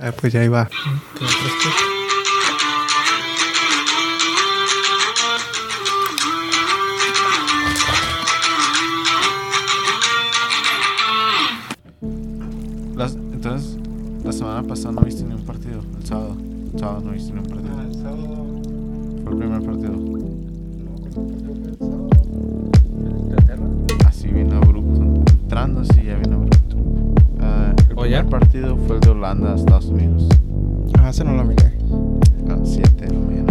Ah, pues ya iba. Las- entonces, la semana pasada no viste ni un partido. El sábado. El sábado no viste ni un partido. Ah, el sábado. Fue el primer partido. No, ¿cuándo fue el sábado? ¿En Inglaterra? Así bien abrupto. Entrando así ya bien abrupto. Ah, el ¿O primer partido fue el de Holanda a Estados Unidos. Ah, ese no lo miré. A las 7 de la mañana.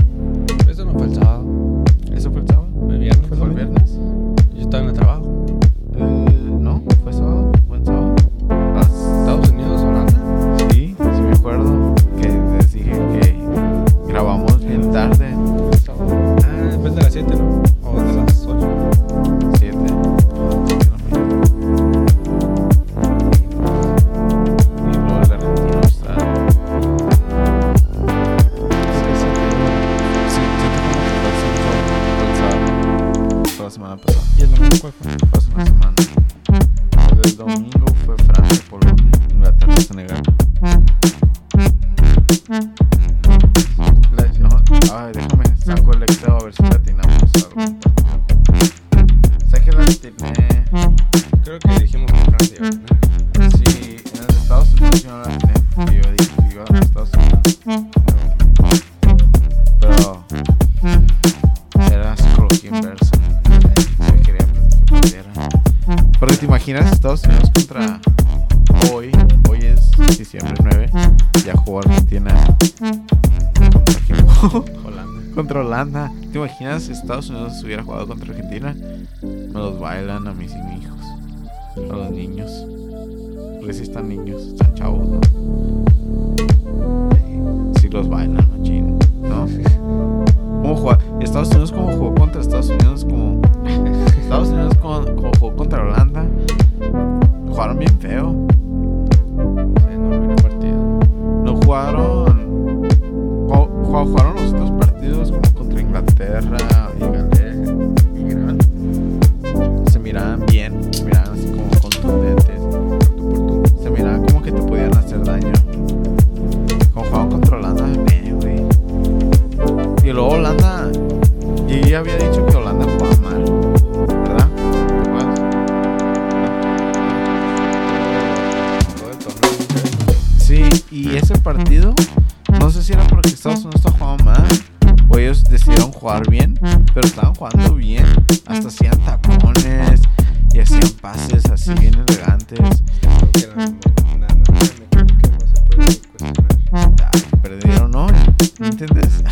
Entiendes?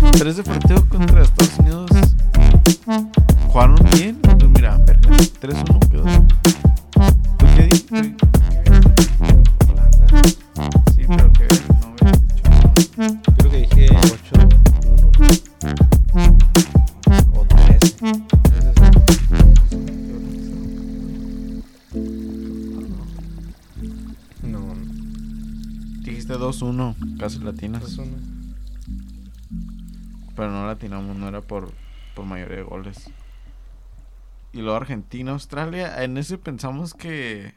pero ese partido contra Estados Unidos era por, por mayoría de goles. Y luego Argentina, Australia. En ese pensamos que,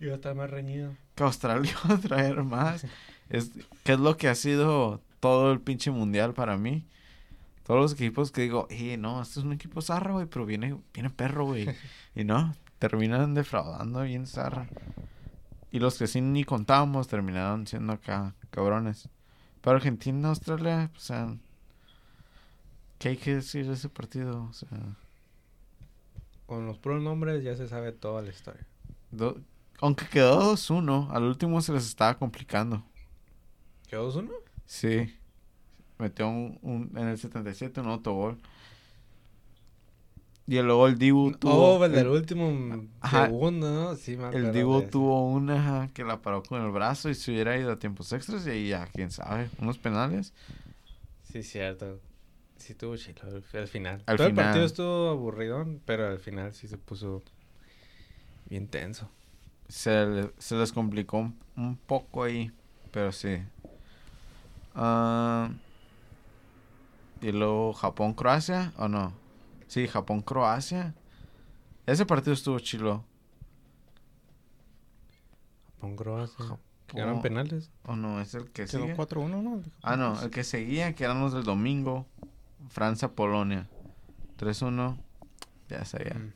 Iba a estar más reñido. que Australia iba a traer más. Es, que es lo que ha sido todo el pinche mundial para mí. Todos los equipos que digo, eh, no, este es un equipo zarra, güey, pero viene, viene perro, güey. y no, terminan defraudando bien zarra. Y los que sí ni contábamos terminaron siendo acá cabrones. Pero Argentina, Australia, o sea, ¿qué hay que decir de ese partido? O sea, Con los pronombres ya se sabe toda la historia. do- aunque quedó 2-1, al último se les estaba complicando. ¿Quedó 2-1? Sí. Metió un, un- en el 77 un autogol. Y luego el Dibu tuvo. Oh, el del el- último Ajá. segundo, ¿no? Sí, me El Dibu tuvo una ajá, que la paró con el brazo y se hubiera ido a tiempos extras y ahí ya, quién sabe, unos penales. Sí, cierto. Sí, estuvo chido al, al final. Al Todo el final. partido estuvo aburridón, pero al final sí se puso bien tenso. Se, le- se les complicó un, un poco ahí, pero sí. Ah, y luego Japón-Croacia, ¿o no? Sí, Japón-Croacia. Ese partido estuvo chilo. Japón Croacia. Ja- Que eran penales. O no, es el que Quedó sigue. 4-1, ¿no? Ah, no, el que seguía, que eran los del domingo. Francia-Polonia. 3-1. Ya sabía. Mm.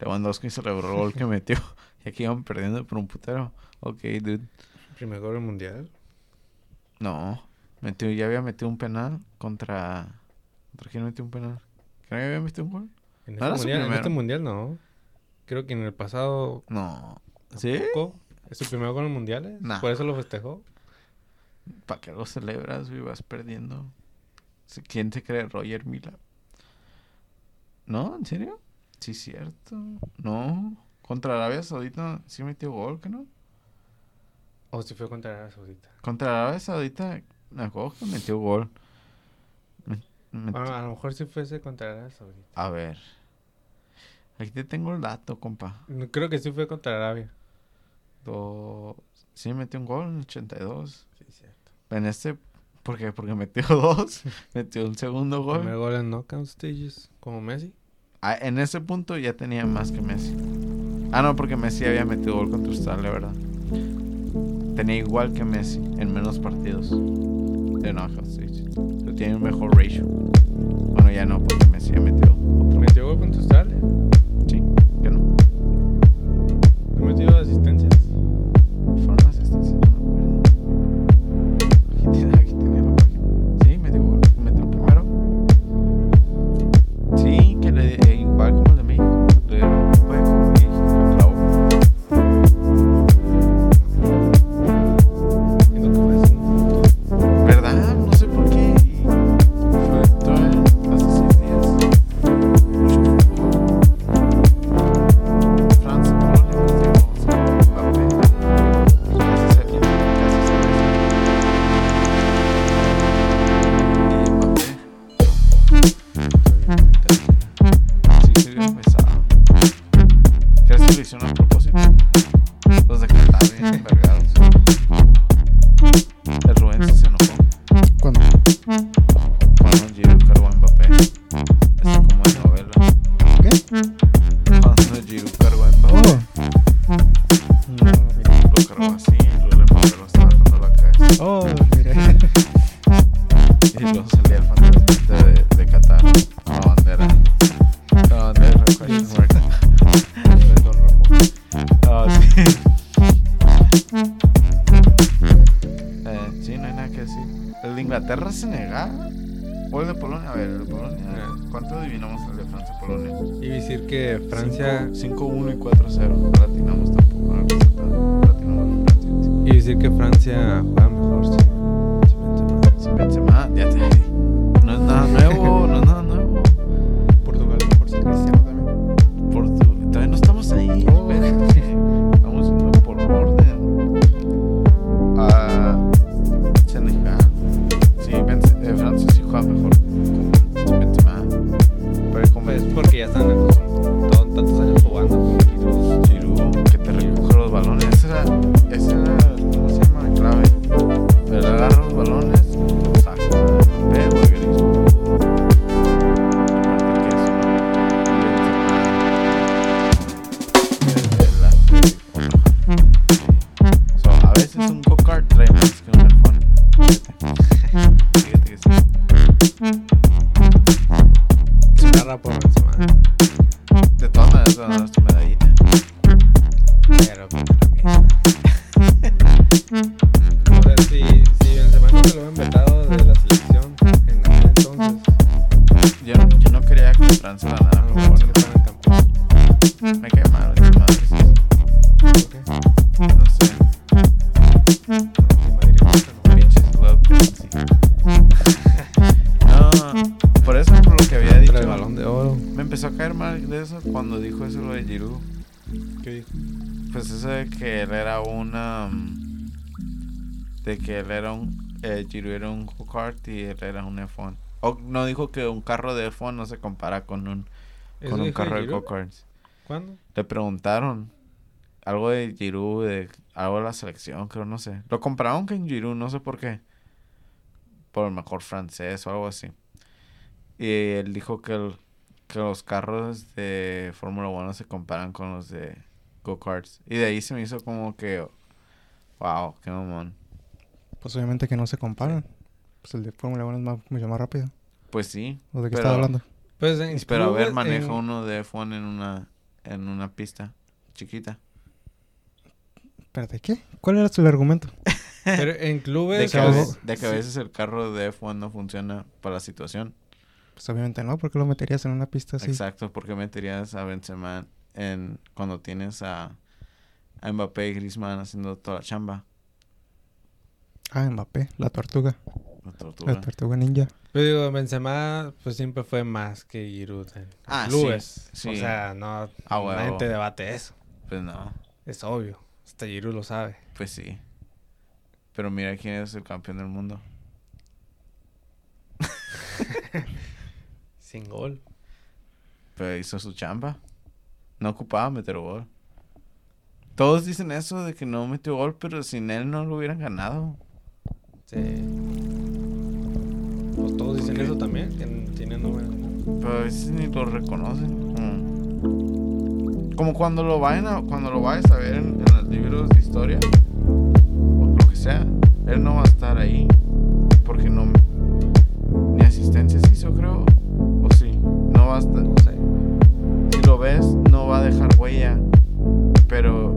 Lewandowski celebró el gol que metió. Y aquí iban perdiendo por un putero. Ok, dude. Primer gol del mundial. No. Metió, ya había metido un penal contra. ¿Contra quién metió un penal? ¿Quién había metido un gol? En ¿No este, mundial, en este mundial no. Creo que en el pasado No. ¿Sí? tampoco. Es su primer gol en mundiales. Nah. Por eso lo festejó. ¿Para qué lo celebras, güey? Vas perdiendo. ¿Quién te cree? Roger Mila. ¿No? ¿En serio? Sí, cierto. No. Contra Arabia Saudita sí metió gol, ¿que no? O si fue contra Arabia Saudita. Contra Arabia Saudita, me acuerdo que metió gol. Me- me- Bueno, a lo mejor si fuese contra Arabia Saudita. A ver. Aquí te tengo el dato, compa. Creo que sí fue contra Arabia. Do- Sí, metió un gol en el 82. Sí, cierto. En este, ¿por qué? Porque metió dos. metió un segundo gol. Primer gol en knockout stages. Como Messi. Ah, en ese punto ya tenía más que Messi. Ah, no, porque Messi había metido gol contra Australia, ¿verdad? Tenía igual que Messi en menos partidos de knockout stage. Pero tiene un mejor ratio. Bueno, ya no, porque Messi ya metió otro. ¿Metió gol contra Australia? Quería que Francia a ganara, lo pero mejor no bueno, le ponen tampoco. me cae mal veces. ¿Por qué? No sé. No. Por eso por lo que había dicho. El balón de oro. Me empezó a caer mal de eso cuando dijo eso lo de Giroud. ¿Qué dijo? Pues eso de que él era una de que él era un eh, Giroud era un go-kart y él era un F1. O no dijo que un carro de F1 no se compara con un ¿Eso con un carro de go-karts. ¿Cuándo? Le preguntaron algo de Giroud, de algo de la selección, creo, no sé. Lo compararon con Giroud, no sé por qué. Por el mejor francés o algo así. Y él dijo que, el- que los carros de Fórmula 1 se comparan con los de go-karts. Y de ahí se me hizo como que Wow, qué mamón. Pues obviamente que no se comparan. Pues el de Fórmula 1 es más- mucho más rápido. Pues sí. ¿O de qué Pero- estaba hablando? Pues en Pero a ver, clubes, maneja en- uno de F1 en una, en una pista chiquita. Espérate, ¿qué? ¿Cuál era el argumento? Pero en clubes... De que, a veces, de que a sí. veces el carro de F1 no funciona para la situación. Pues obviamente no, porque lo meterías en una pista así. Exacto, porque meterías a Benzema en cuando tienes a, a Mbappé y Griezmann haciendo toda la chamba. Ah, Mbappé, la tortuga. La tortuga. La tortuga ninja. Yo digo, Benzema pues siempre fue más que Giroud en Ah, clubes. sí, O sí. sea, no, Ah, huevo. nadie te debate eso. Pues no, Es obvio. Hasta Giroud lo sabe. pues sí. Pero mira quién es el campeón del mundo. Sin gol. Pero hizo su chamba. No ocupaba meter gol. Todos dicen eso de que no metió gol, pero sin él no lo hubieran ganado. Sí. Pues todos dicen eso también, que tienen. Pero a veces ni lo reconocen. Como, como cuando lo vayan a- cuando lo vayas a ver en, en los libros de historia. O lo que sea. Él no va a estar ahí. Porque no. Ni asistencias hizo, creo. O sí. No va a estar. No sé. Si lo ves, no va a dejar huella. Pero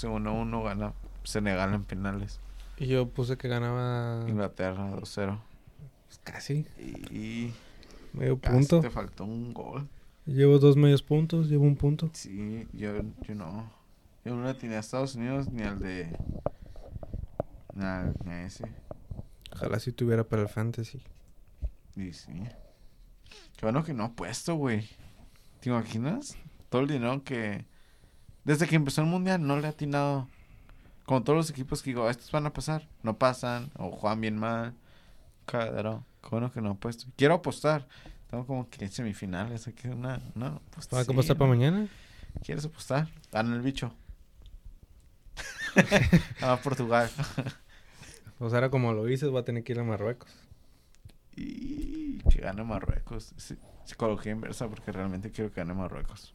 puse 1-1. Gana Senegal en penales. Y yo puse que ganaba Inglaterra 2-0. pues, casi Y medio casi punto. te faltó un gol. Llevo dos medios puntos, llevo un punto. Sí, yo, yo no. Yo no tenía a Estados Unidos ni al de. Ni, al- ni a ese. Ojalá si tuviera para el fantasy. Y sí. Qué bueno que no ha puesto, güey. ¿Te imaginas? Todo el dinero que. Desde que empezó el mundial no le ha atinado. Como todos los equipos que digo, estos van a pasar, no pasan, o juegan bien mal. Qué bueno que no apuesto. Quiero apostar. Tengo como que semifinales. Aquí una, una pues, ¿Va a sí, apostar para mañana? ¿Quieres apostar? Gana el bicho. a Portugal. O sea, ahora como lo dices, va a tener que ir a Marruecos. Y que gane Marruecos. Sí, psicología inversa porque realmente quiero que gane Marruecos.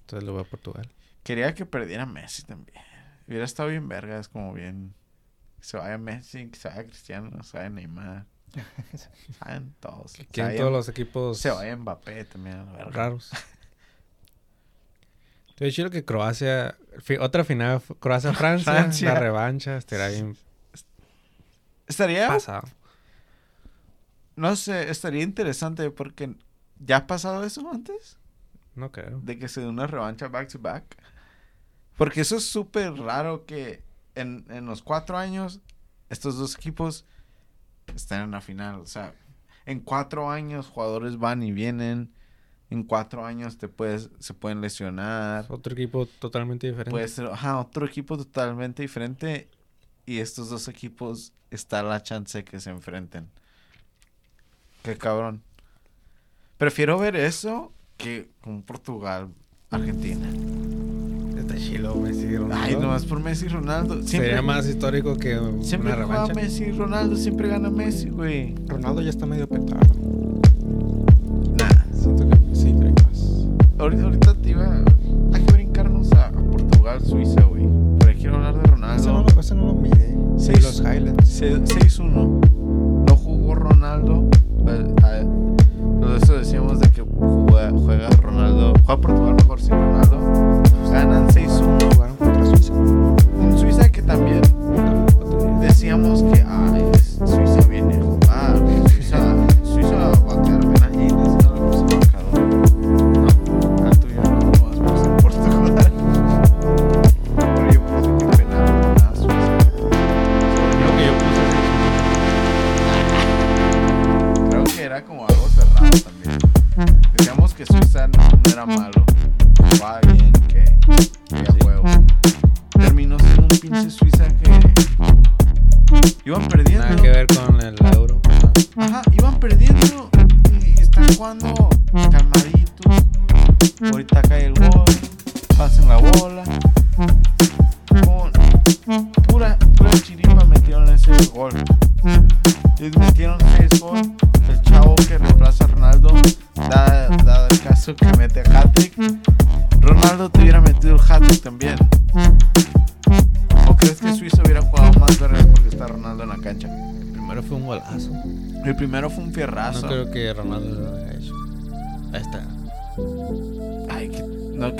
Entonces lo va a Portugal. Quería que perdiera Messi también. Hubiera estado bien verga, es como bien... Que se vaya Messi, que se vaya Cristiano, que se vaya Neymar. Se vayan todos. Se Quieren vaya- todos los equipos Se vaya Mbappé también la verga. raros. Te he dicho que Croacia... otra final, Croacia-Francia. Francia. La revancha. Estará bien Estaría... pasado. No sé, estaría interesante porque... ¿Ya ha pasado eso antes? No creo. de que se dé una revancha back to back. Porque eso es súper raro que en, en los cuatro años estos dos equipos estén en la final. O sea, en cuatro años jugadores van y vienen. En cuatro años te puedes, se pueden lesionar. Otro equipo totalmente diferente. Puede ser ajá, otro equipo totalmente diferente. Y estos dos equipos está la chance que se enfrenten. Qué cabrón. Prefiero ver eso que con Portugal, Argentina. Está chilo, Messi y Ronaldo. Ay, nomás por Messi y Ronaldo. Siempre, Sería más histórico que siempre una revancha. Messi y Ronaldo, siempre gana Messi, güey. Ronaldo ya está medio petado. Nah. Siento que sí trae más. Ahorita, ahorita te iba. Hay que brincarnos a, Portugal, Suiza, güey. Pero quiero hablar de Ese no, Ronaldo. lo- ese no lo mide. Seis- los Highlands. Se- 6-1. No jugó Ronaldo. eh, Por eso decíamos de que juega, juega Ronaldo. Juega Portugal mejor sin Ronaldo.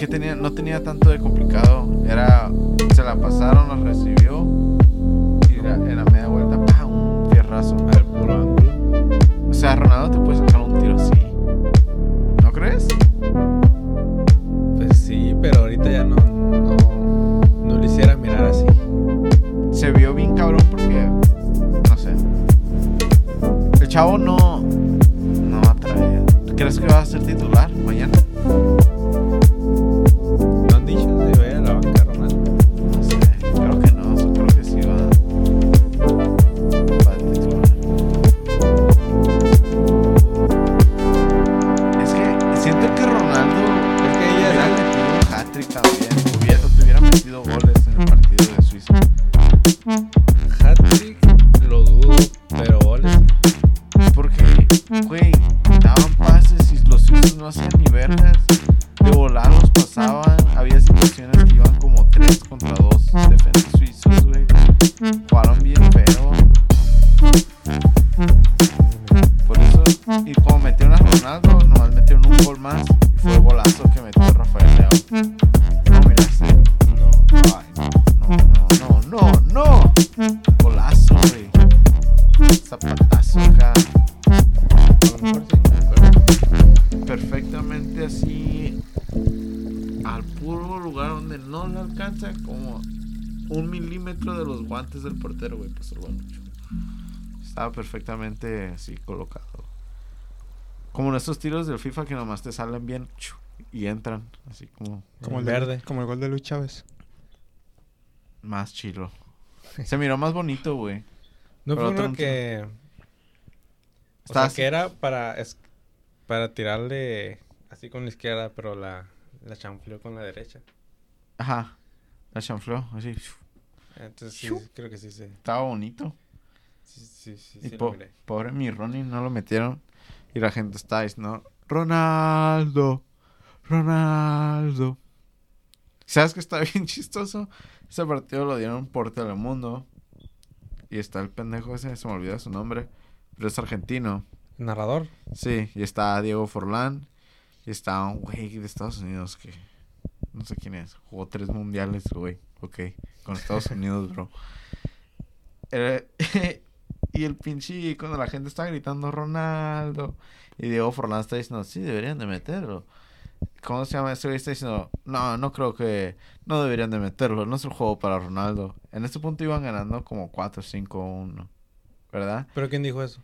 Tenía, no tenía tanto de. Perfectamente así colocado. Como en esos tiros del FIFA que nomás te salen bien y entran. Así como Como el, verde. De, como el gol de Luis Chávez. más chilo. Se miró más bonito, güey. No Pero fue otro uno no que... O sea, que era para, es- para tirarle así con la izquierda, pero la, la chanfleó con la derecha. Ajá. La chanfleó, así. Entonces sí, creo que sí, sí. Estaba bonito. Sí, sí, sí, Y sí po- pobre mi Ronnie, no lo metieron. Y la gente está diciendo, Ronaldo, Ronaldo. ¿Sabes que está bien chistoso? Ese partido lo dieron por Telemundo. Y está el pendejo ese, se me olvida su nombre. Pero es argentino. Narrador. Sí, y está Diego Forlán. Y está un güey de Estados Unidos que... No sé quién es. Jugó tres mundiales, güey. Ok. Con Estados Unidos, bro. y el pinche... Cuando la gente está gritando Ronaldo. Y Diego Forlán está diciendo... Sí, deberían de meterlo. ¿Cómo se llama? Ese está diciendo... No, no creo que... No deberían de meterlo. No es el juego para Ronaldo. En este punto iban ganando como 4, 5, 1. ¿Verdad? ¿Pero quién dijo eso?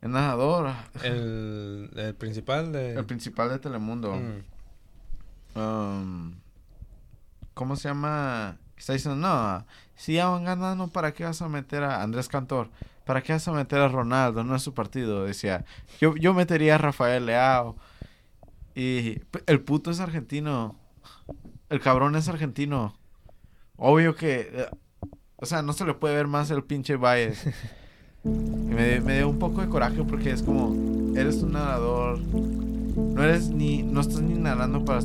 El narrador... El, el principal de... El principal de Telemundo. Mm. um, ¿Cómo se llama? Está diciendo, no, si ya van ganando, ¿para qué vas a meter a Andrés Cantor? ¿Para qué vas a meter a Ronaldo? No es su partido. Decía, yo, yo metería a Rafael Leao. Y el puto es argentino. El cabrón es argentino. Obvio que... eh, o sea, no se le puede ver más el pinche. Y me, me dio un poco de coraje porque es como, eres un narrador, no eres ni, no estás ni narrando para,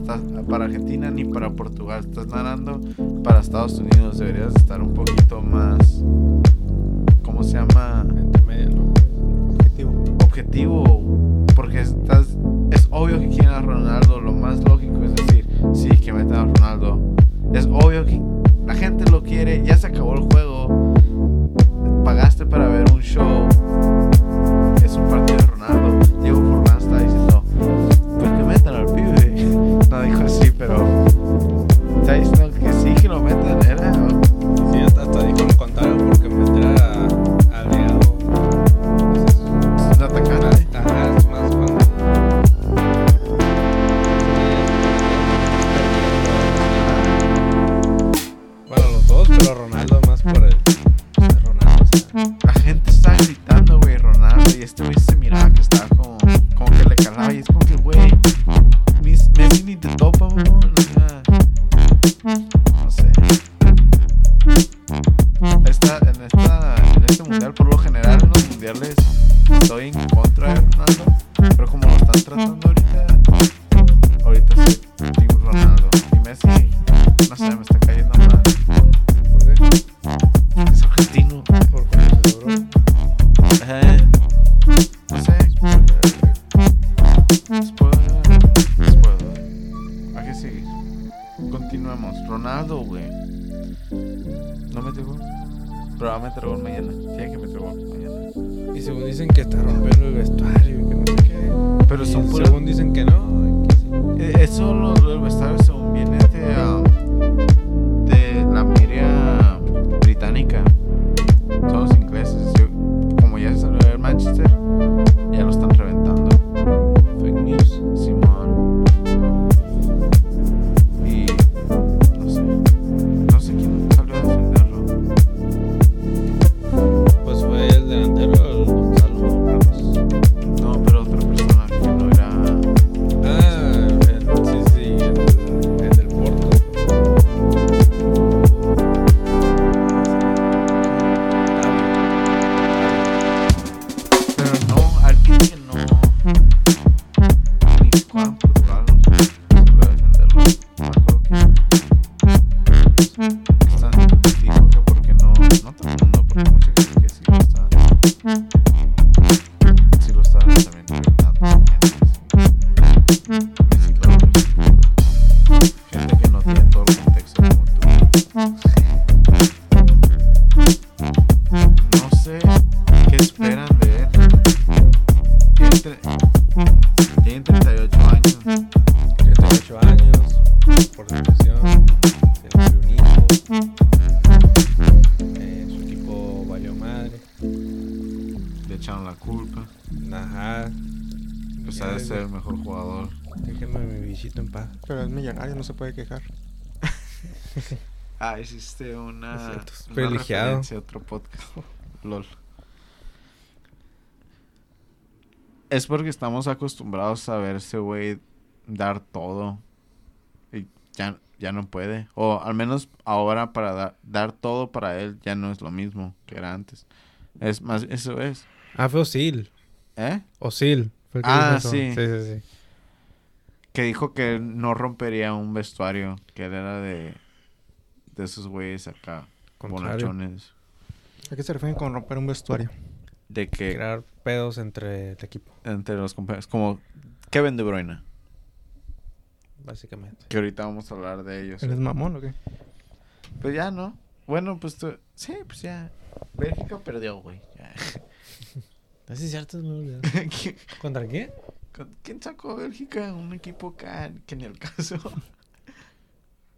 para Argentina ni para Portugal, estás narrando para Estados Unidos, deberías estar un poquito más, ¿cómo se llama? Entre medio, ¿no? Objetivo. Objetivo, porque estás, es obvio que quieren a Ronaldo, lo más lógico es decir, sí, que metan a Ronaldo, es obvio que la gente lo quiere, ya se acabó el juego, pagaste para ver un show, privilegiado. otro podcast. LOL. Es porque estamos acostumbrados a ver ese güey dar todo. Y ya, ya no puede. O al menos ahora para da- dar todo para él ya no es lo mismo que era antes. Es más, eso es. Ah, fue Osil. ¿Eh? Osil. Fue Ah, sí. Sí, sí, sí. Que dijo que no rompería un vestuario. Que él era de. De esos güeyes acá. Contrario. Bonachones. ¿A qué se refieren con romper un vestuario? De que Crear pedos entre el equipo, entre los compañeros. Como Kevin De Bruyne. básicamente. Que ahorita vamos a hablar de ellos. ¿Eres mamón o qué? Pues ya, ¿no? Bueno, pues tú... Sí, pues ya. Bélgica perdió, güey. Ya. Así es cierto, no olvidé. ¿Quién- ¿Contra quién? ¿Quién sacó a Bélgica? Un equipo acá que ni el caso.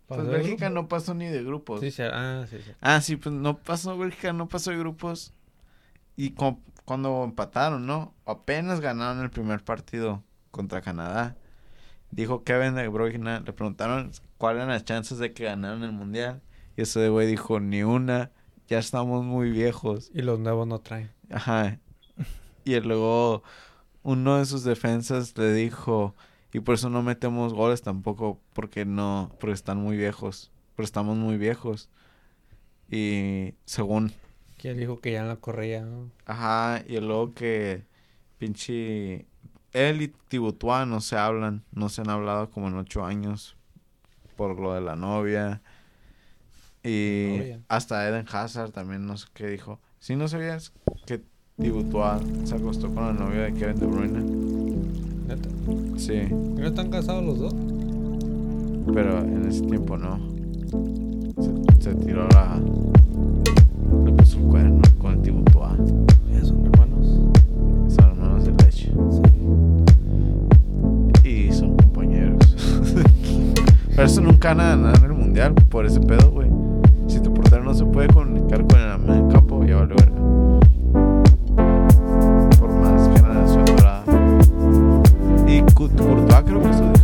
¿Pasó Pues Bélgica no pasó ni de grupos. Sí, sí, ah, sí, sí. Ah, sí, pues no pasó Bélgica, no pasó de grupos. Y cu- cuando empataron, ¿no? Apenas ganaron el primer partido contra Canadá. Dijo Kevin De Bruyne, le preguntaron cuáles eran las chances de que ganaran el mundial. Y ese güey dijo, ni una, ya estamos muy viejos. Y los nuevos no traen. Ajá. Y luego uno de sus defensas le dijo, y por eso no metemos goles tampoco, porque no, porque están muy viejos, porque estamos muy viejos. Y según, ¿Quién dijo que ya no corría? no? ajá, y luego que pinche, él y Tibutua no se hablan, no se han hablado como en ocho años por lo de la novia. Y Novia. hasta Eden Hazard también no sé qué dijo. Si no sabías que Tibutua se acostó con la novia de Kevin De Bruyne. ¿Neta? Sí, ¿Y ¿No están casados los dos? pero en ese tiempo no. Se, se tiró la. Le puso el cuerno con el Tibutua. Ya son hermanos. Son hermanos de leche. Y son compañeros. pero eso nunca van a ganar en el mundial por ese pedo, güey. Si tu portero no se puede comunicar con el campo, ya vale verga. Y Cu- Courtois creo que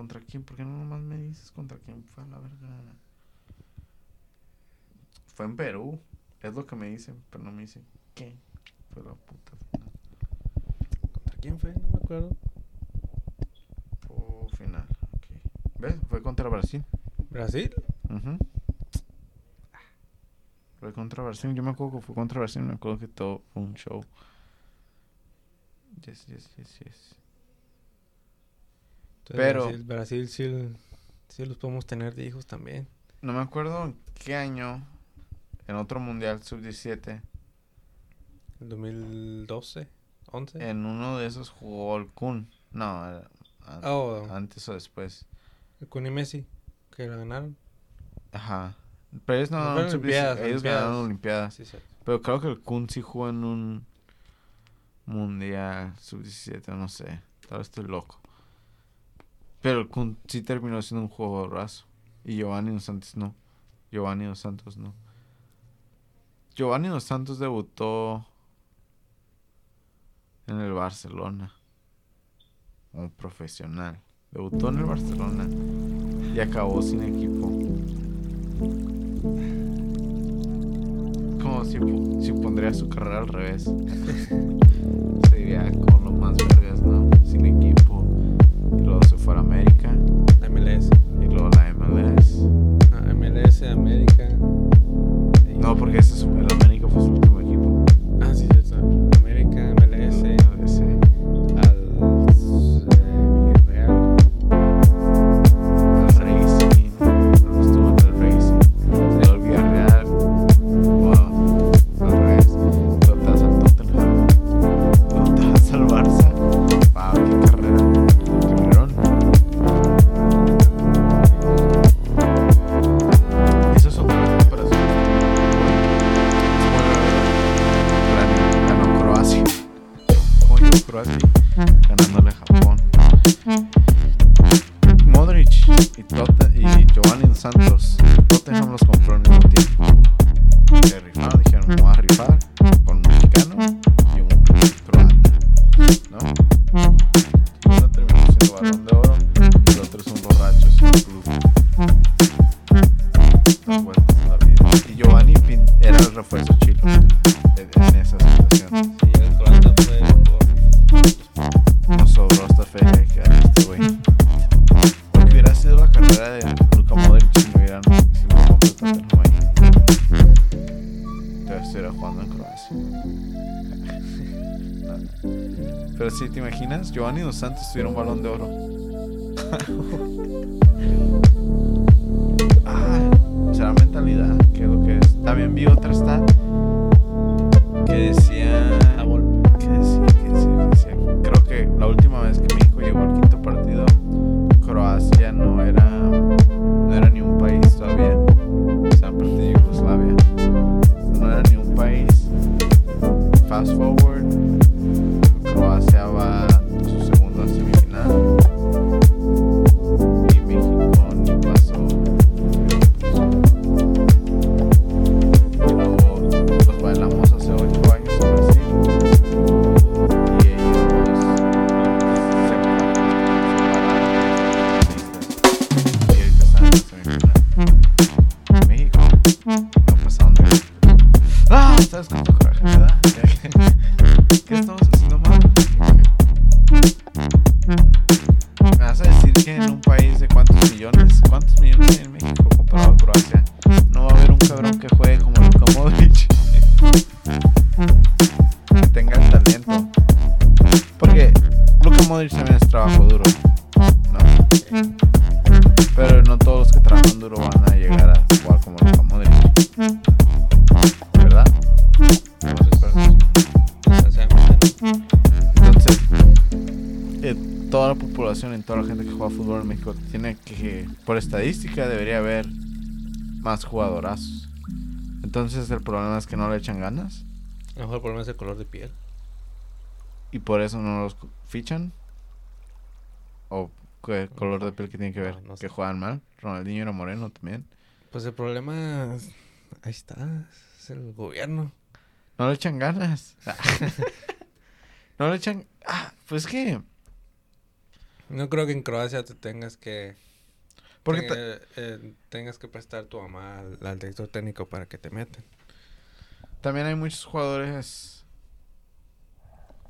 ¿Contra quién? ¿Por qué no nomás me dices contra quién fue a la verga? Fue en Perú. Es lo que me dicen, pero no me dicen qué. Fue la puta final. ¿Contra quién fue? No me acuerdo. Fue final. ok. ¿Ves? Fue contra Brasil. ¿Brasil? Ujú. Fue contra Brasil. Yo me acuerdo que fue contra Brasil. Me acuerdo que todo fue un show. Yes, yes, yes, yes. Pero- Brasil, Brasil sí, sí los podemos tener de hijos también. No me acuerdo en qué año. En otro mundial sub-17. El 2012, 11. En uno de esos jugó el Kun. No, era an- Oh. antes o después. El Kun y Messi, que la ganaron. Ajá. Pero ellos no No, ganaron fueron sub-17, Olimpiadas, Ellos Olimpiadas. ganaron Olimpiadas. Sí, sí. Pero creo que el Kun sí jugó en un mundial sub-17, no sé. Tal vez estoy loco. Pero Kun sí terminó siendo un jugadorazo. Y Giovanni Dos Santos no. Giovanni Dos Santos no. Giovanni Dos Santos debutó en el Barcelona. Como profesional. Debutó en el Barcelona. Y acabó sin equipo. Como si, si pondría su carrera al revés. Sería como lo más vergas, ¿no? Sin equipo. Y luego se fue a América. La MLS. Y luego la MLS. Ah, MLS, América. No, porque es, Tuviera un balón de oro. ah, será mentalidad, que lo que es. También vi otra stat más jugadorazos. Entonces el problema es que no le echan ganas A lo mejor el problema es el color de piel. y por eso no los fichan. ¿O qué color de piel que tiene que ver? No, no que juegan mal. Ronaldinho era moreno también. Pues el problema. es- Ahí está. Es el gobierno. No le echan ganas. no le echan... Ah, pues que... No creo que en Croacia te tengas que. Porque tenga- eh, tengas que prestar tu mamá al, al director técnico para que te metan. también hay muchos jugadores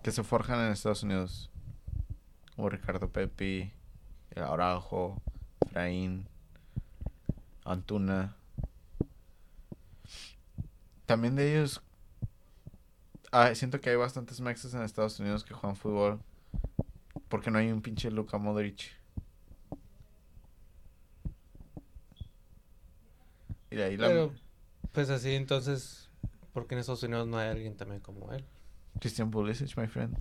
que se forjan en Estados Unidos. Como Ricardo Pepi, el Araujo, Efraín, Antuna. También de ellos... ah, siento que hay bastantes mexas en Estados Unidos que juegan fútbol. Porque no hay un pinche Luka Modric. Y de ahí la... Pero, pues así, entonces. porque en Estados Unidos no hay alguien también como él? Christian Pulisic, my friend.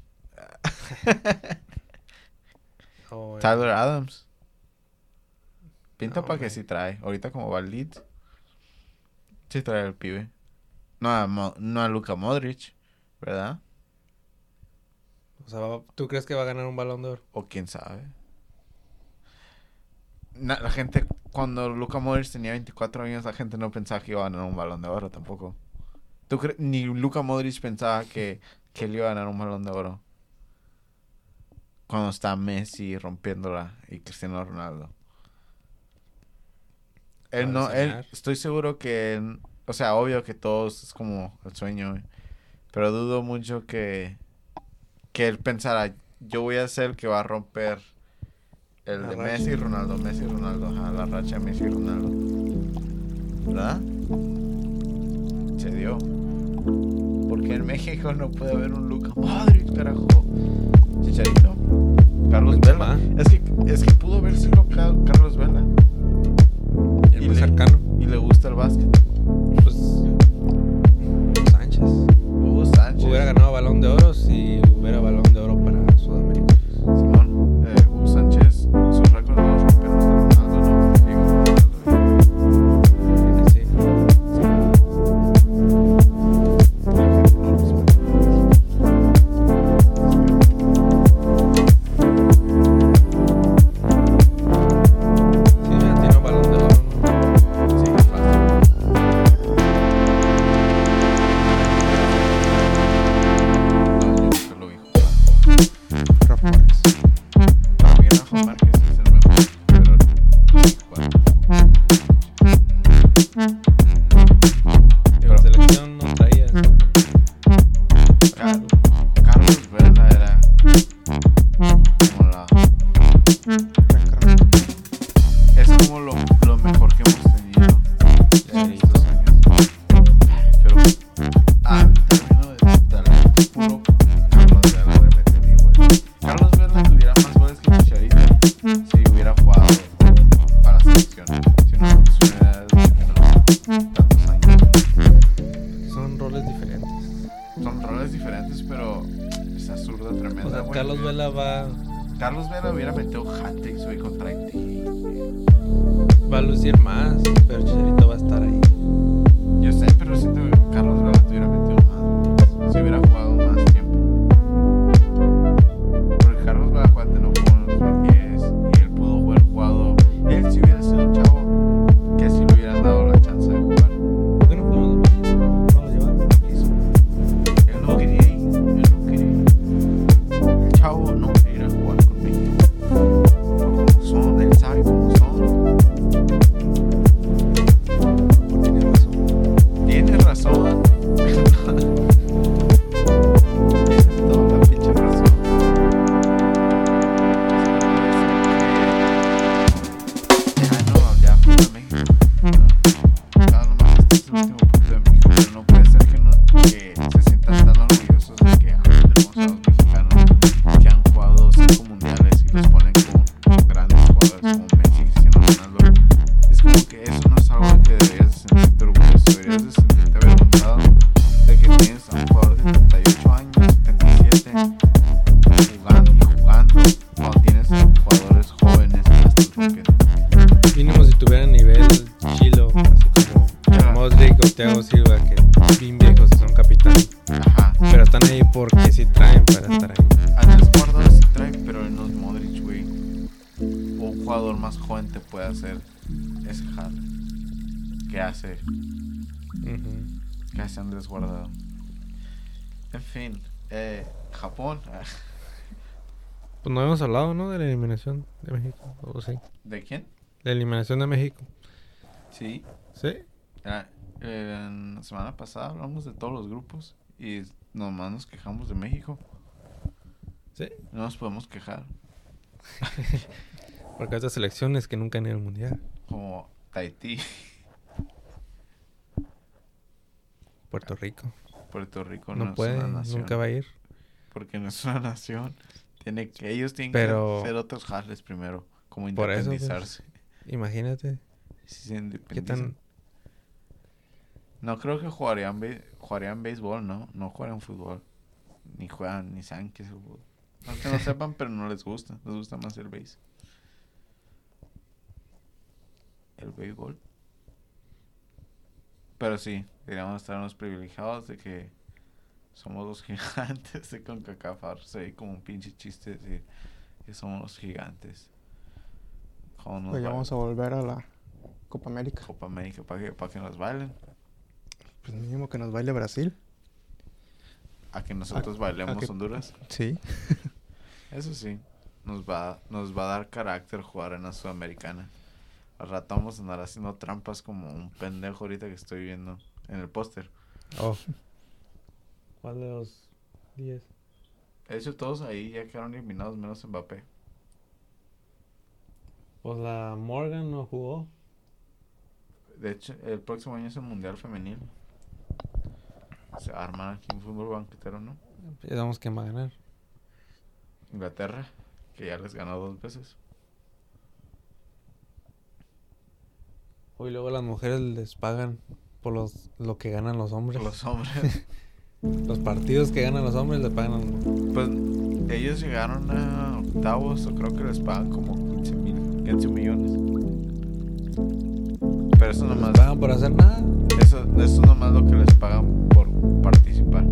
O, eh, Tyler Adams. Pinta No, para que sí trae. Ahorita como va el lead. Sí trae el pibe. No a, Mo- no a Luka Modric, ¿verdad? O sea, ¿tú crees que va a ganar un balón de oro? O quién sabe. Na- la gente, cuando Luka Modric tenía 24 años, la gente no pensaba que iba a ganar un balón de oro tampoco. ¿Tú Ni Luka Modric pensaba que, que él iba a ganar un balón de oro. Cuando está Messi rompiéndola y Cristiano Ronaldo. Él no, él, estoy seguro que, él- o sea, obvio que todos es como el sueño, pero dudo mucho que, que él pensara, yo voy a ser el que va a romper el La de racha. Messi y Ronaldo, Messi y Ronaldo, ajá, la racha Messi y Ronaldo. ¿Verdad? Se dio. Porque en México no puede haber un Luca Modric, carajo. Chicharito. Carlos Vela. Es que, es que pudo haber sido Ca- Carlos Vela. El Y más le- cercano. Y le gusta el básquet. Pues. Sánchez. Hugo Sánchez. Hubiera México. ¿O sí? ¿De quién? La eliminación de México. Sí. ¿Sí? Ah, eh, la semana pasada hablamos de todos los grupos y nomás nos quejamos de México. Sí. No nos podemos quejar. Porque estas selecciones que nunca han ido al mundial. Como Tahití, Puerto Rico. Puerto Rico No, no, es puede, una nación. nunca va a ir. Porque no es una nación. Tiene que, ellos tienen Pero- que hacer otros jales primero. Como Por eso, pues, independizarse. Imagínate. Si se ¿Qué independizan. tan...? No creo que jugarían, jugarían béisbol, ¿no? No jugarían fútbol. Ni juegan, ni saben qué es el fútbol. Aunque no sepan, pero no les gusta. Les gusta más el béis. El béisbol. Pero sí, deberíamos estar unos privilegiados de que somos los gigantes de CONCACAF. Ve como un pinche chiste decir que somos los gigantes. Pues ya va- vamos a volver a la Copa América. Copa América para que, para que nos bailen. Pues mínimo que nos baile Brasil. A que nosotros bailemos que- Honduras. Sí. Eso sí, nos va, nos va a dar carácter jugar en la Sudamericana. Al rato vamos a andar haciendo trampas como un pendejo ahorita que estoy viendo en el póster. Oh. ¿Cuál de los 10? De hecho, todos ahí ya quedaron eliminados, menos Mbappé. Pues la Morgan no jugó. De hecho, el próximo año es el Mundial Femenil. Se arma aquí un fútbol banquetero, ¿no? Pensamos que va a ganar. Inglaterra, que ya les ganó dos veces. Hoy luego las mujeres les pagan por los, lo que ganan los hombres. Los hombres. Los partidos que ganan los hombres les pagan Pues ellos llegaron a octavos, o creo que les pagan como 15, mil, 15 millones. Pero eso les nomás, pagan por hacer nada. eso, eso nomás lo que les pagan por participar.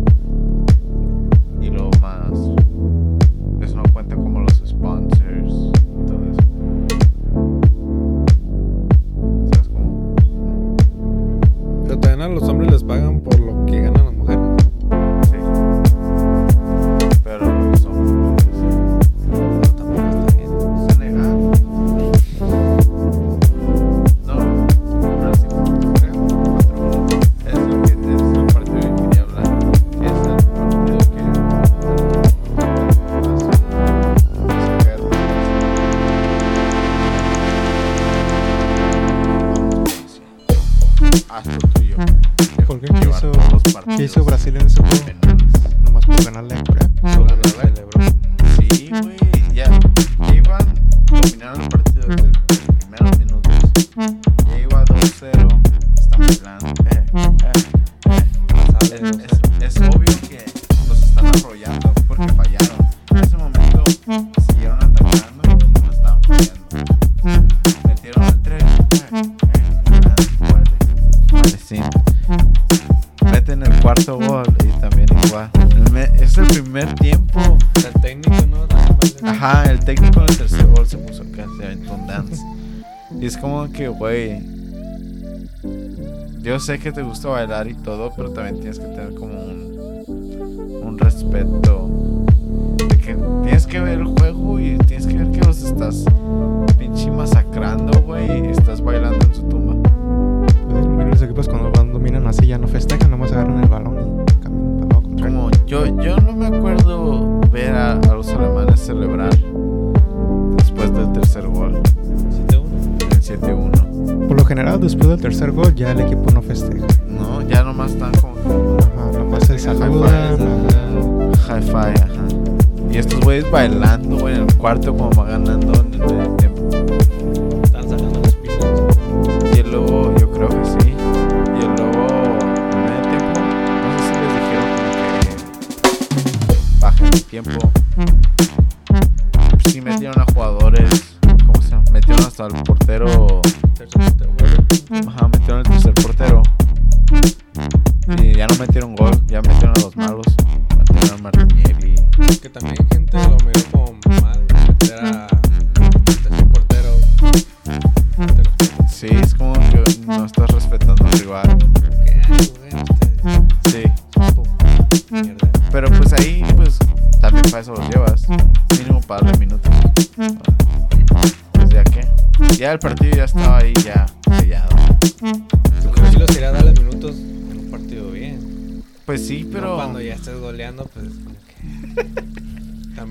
Sé que te gusta bailar y todo, pero también tienes que tener como un,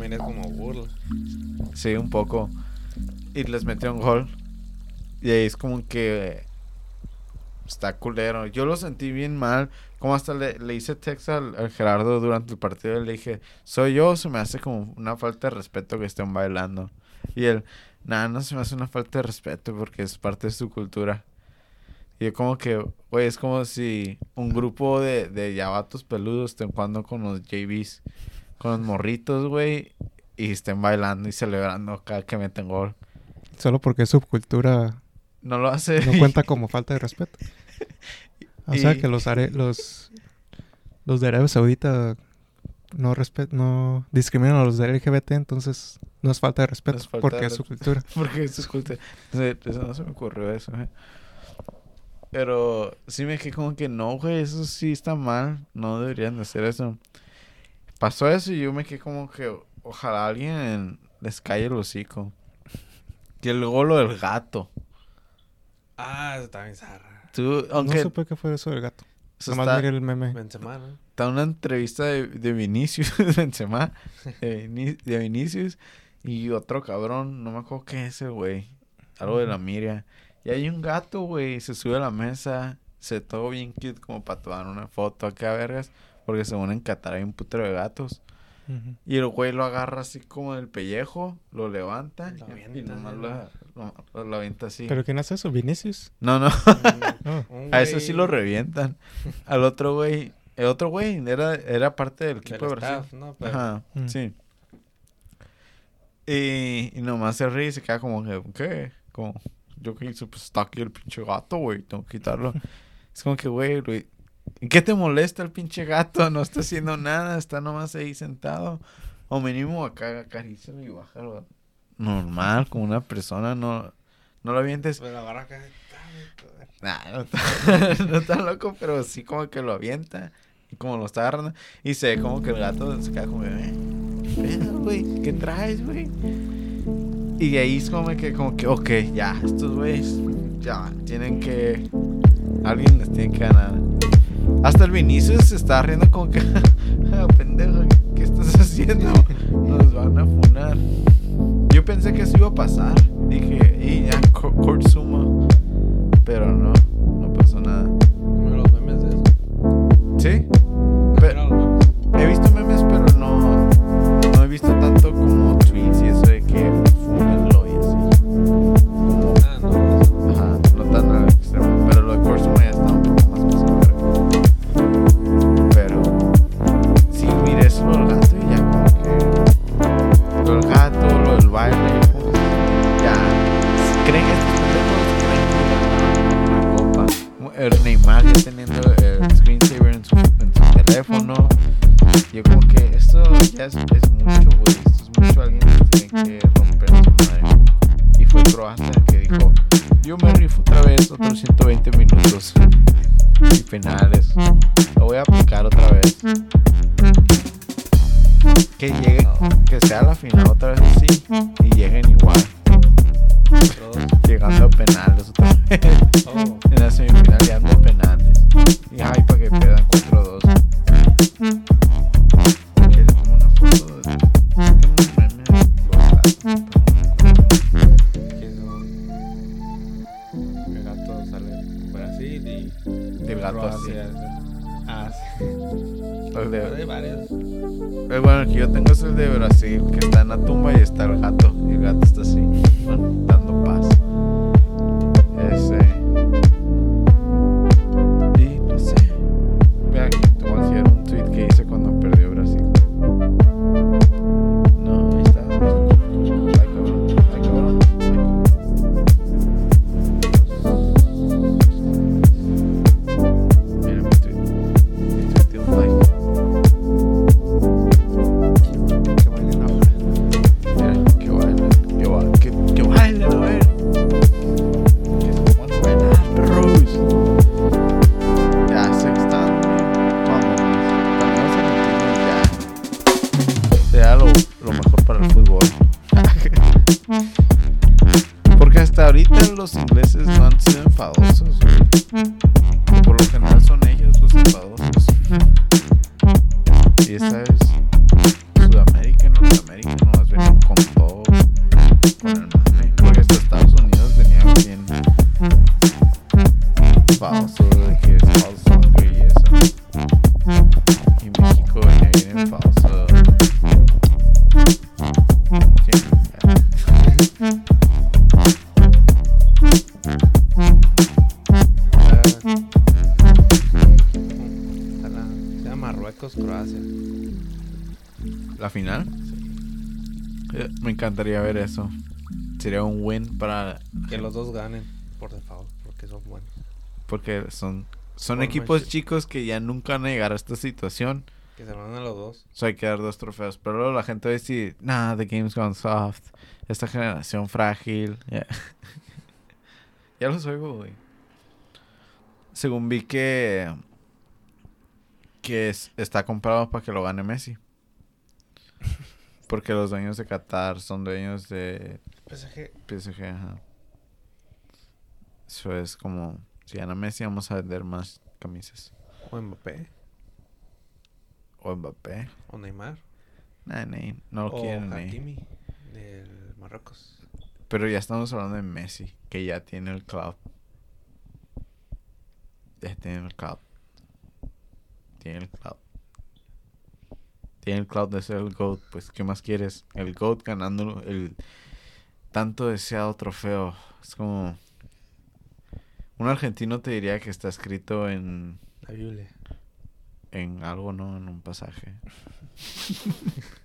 También es como burla. Sí, un poco. Y les metió un gol. Y ahí es como que. Está culero. Yo lo sentí bien mal. Como hasta le, le hice texto al, Gerardo durante el partido. Le dije, soy yo, o se me hace como una falta de respeto que estén bailando. Y él, nada, no se me hace una falta de respeto porque es parte de su cultura. Y yo como que, güey, es como si un grupo de, de yabatos peludos estén jugando con los JBs, con los morritos, güey, y estén bailando y celebrando cada que meten gol. Solo porque es subcultura No lo hace. no cuenta como falta de respeto. O sea que los are- los los de Arabia Saudita no respe- no discriminan a los de LGBT, entonces no es falta de respeto es falta porque de es su cultura. Porque eso es cultura. No se me ocurrió eso, eh. Pero sí me dije como que no, güey, eso sí está mal. No deberían de hacer eso. Pasó eso y yo me quedé como que ojalá alguien les calle el hocico. Que luego lo del gato. Ah, eso también zarra. Tú, No aunque supe qué fue eso del gato. eso Nomás está, miré el meme. Benzema, ¿no? está una entrevista de, de Vinicius, Benzema, de Vinicius y otro cabrón, no me acuerdo qué es ese güey, algo de la Miria. Y hay un gato, güey, se sube a la mesa, se todo bien cute como para tomar una foto acá, vergas, porque según en Qatar hay un putero de gatos. Y el güey lo agarra así como del pellejo, lo levanta Lo y nomás ¿no? lo, lo- lo avienta así. ¿Pero quién hace eso? ¿Vinicius? No, no. Oh. Un A ese sí lo revientan. Al otro güey, el otro güey era, era parte del del equipo de Brasil. staff, ¿no? Pero Ajá, Mm. sí. Y, y nomás se ríe y se queda como que, ¿qué? Como, yo que hice, pues está aquí el pinche gato, güey, tengo que quitarlo. es como que, güey, güey, ¿en qué te molesta el pinche gato? No está haciendo nada, está nomás ahí sentado. O mínimo acá acarícialo y bájalo. Normal, como una persona, no, no lo avientes. pues la barra acá. Nah, no está, no está loco, pero sí como que lo avienta. Y como lo está agarrando. Y se ve como que el gato se queda como, eh, ¿qué pedo, güey? ¿Qué traes, güey? Y de ahí es como que, como que, ok, ya, estos güeyes, ya, tienen que, alguien les tiene que ganar. Hasta el Vinicius se está riendo como que, ah, pendejo, ¿qué estás haciendo? Nos van a funar. Yo pensé que eso iba a pasar. Dije, y ya, sumo. Pero no, no pasó nada. Como los memes de eso. ¿Sí? Pero. He visto memes, pero no, no he visto tanto como Porque son, son equipos chicos que ya nunca van a llegar a esta situación. Que se mandan los dos. So hay que dar dos trofeos. Pero luego la gente va a decir, nah, the game's gone soft. Esta generación frágil. Ya, ya los oigo, güey. Según vi que. Que es- está comprado para que lo gane Messi. Porque los dueños de Qatar son dueños de PSG. PSG, ajá. Eso es como. Si gana Messi, vamos a vender más camisas. O Mbappé. O Mbappé. O Neymar. Nah, nah, no lo o quieren. Hakimi. Del Marruecos. Pero ya estamos hablando de Messi, que ya tiene el cloud. Ya tiene el cloud. Tiene el cloud. Tiene el cloud de ser el GOAT. Pues, ¿qué más quieres? El GOAT ganando el tanto deseado trofeo. Es como... Un argentino te diría que está escrito en, La Biblia. en algo, ¿no? En un pasaje.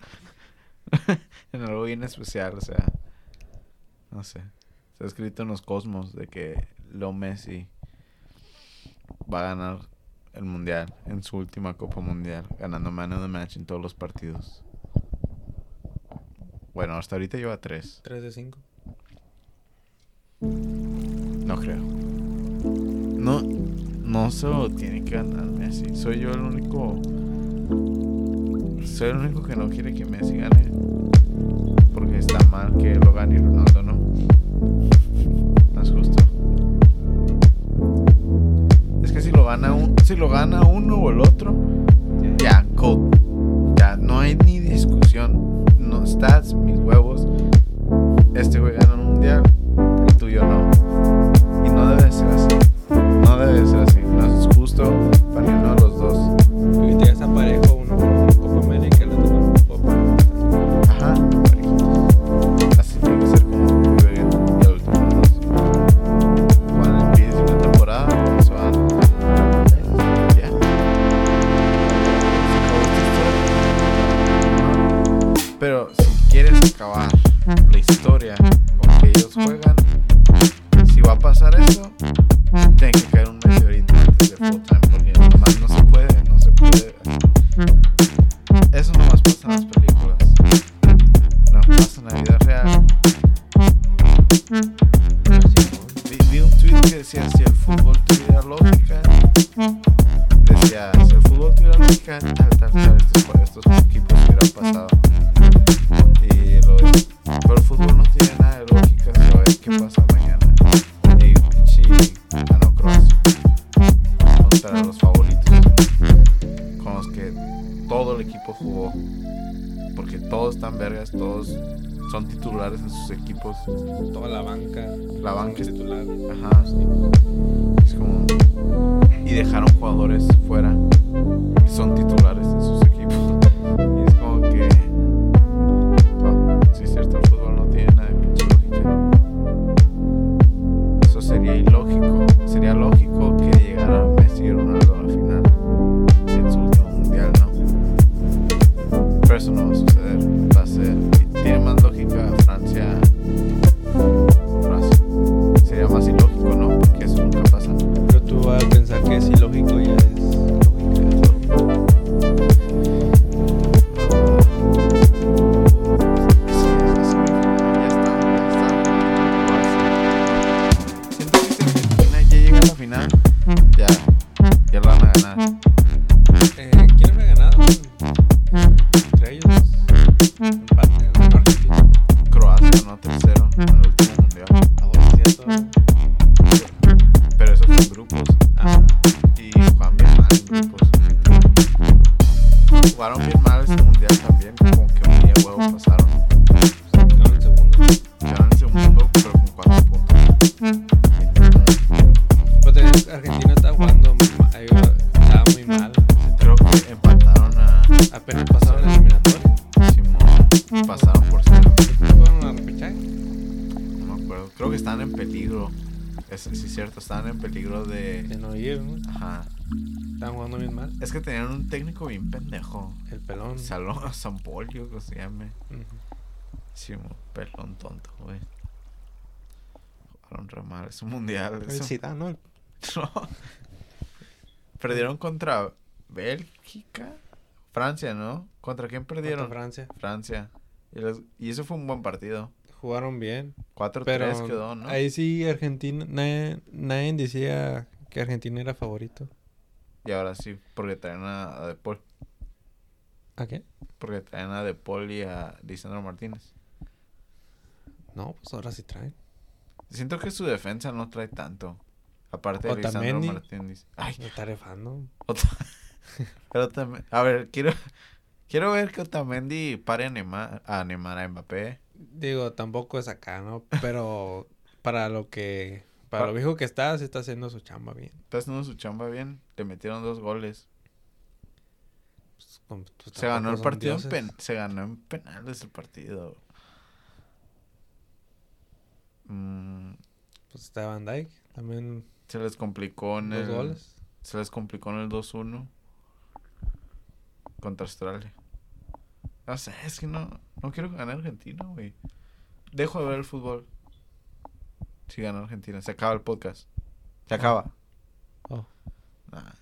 en algo bien especial, o sea... No sé. Está escrito en los cosmos de que Leo Messi va a ganar el mundial en su última Copa Mundial, ganando man of the match en todos los partidos. Bueno, hasta ahorita lleva tres. 3 de 5. No creo. No, no se lo tiene que ganar Messi. Soy yo el único. Soy el único que no quiere que Messi gane. Porque está mal que lo gane Ronaldo no. No es justo. Es que si lo gana un, si lo gana uno o el otro, ya, go. Ya, no hay ni discusión. No stats, mis huevos. Este güey gana un mundial, el tuyo no. Pelón tonto, güey. Jugaron re mal. Es un mundial. El eso. Zidane, ¿no? No. Perdieron contra Bélgica. Francia, ¿no? ¿Contra quién perdieron? Contra Francia. Francia. Y, los- y eso fue un buen partido. Jugaron bien. 4-3 Pero quedó, ¿no? ahí sí Argentina, nadie, nadie decía que Argentina era favorito. Y ahora sí, porque traen a, a De Paul. ¿A qué? Porque traen a De Paul y a Lisandro Martínez. No, pues ahora sí traen. Siento que su defensa no trae tanto. Aparte de Lisandro. Martínez. Ay, Me está refando. Ota- Pero también, a ver, quiero quiero ver que Otamendi pare a Neymar, a Neymar a Mbappé. Digo, tampoco es acá, ¿no? Pero para lo que... Para Pa- lo viejo que está, se está haciendo su chamba bien. Está haciendo su chamba bien. Le metieron dos goles. Pues, pues, Se ganó el partido en pen- se ganó en penales el partido. Mm, Pues está Van Dyke. También se les complicó en dos el goles. se les complicó en el 2-1 contra Australia. No sé, es que no no quiero que gane Argentina, güey. Dejo de ver el fútbol. Si gana Argentina, se acaba el podcast. Se Ah. acaba. Oh. Nah,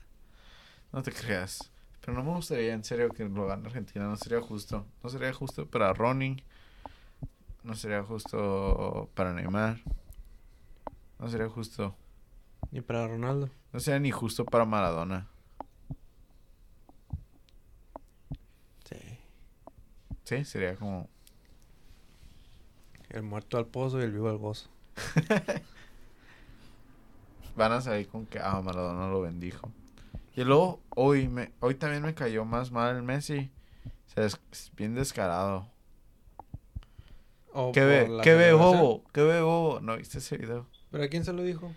no te creas. Pero no me gustaría en serio que lo gane Argentina. No sería justo. No sería justo para Ronnie. No sería justo para Neymar. No sería justo. Y para Ronaldo. No sería ni justo para Maradona. Sí. Sí, sería como... El muerto al pozo y el vivo al gozo. Van a salir con que ah, Maradona lo bendijo. Y luego, hoy, me, hoy también me cayó más mal el Messi. O sea, es bien descarado. O ¿Qué ve? ¿Qué ve, bobo? ¿Qué ve, bobo? ¿No viste ese video? ¿Pero a quién se lo dijo?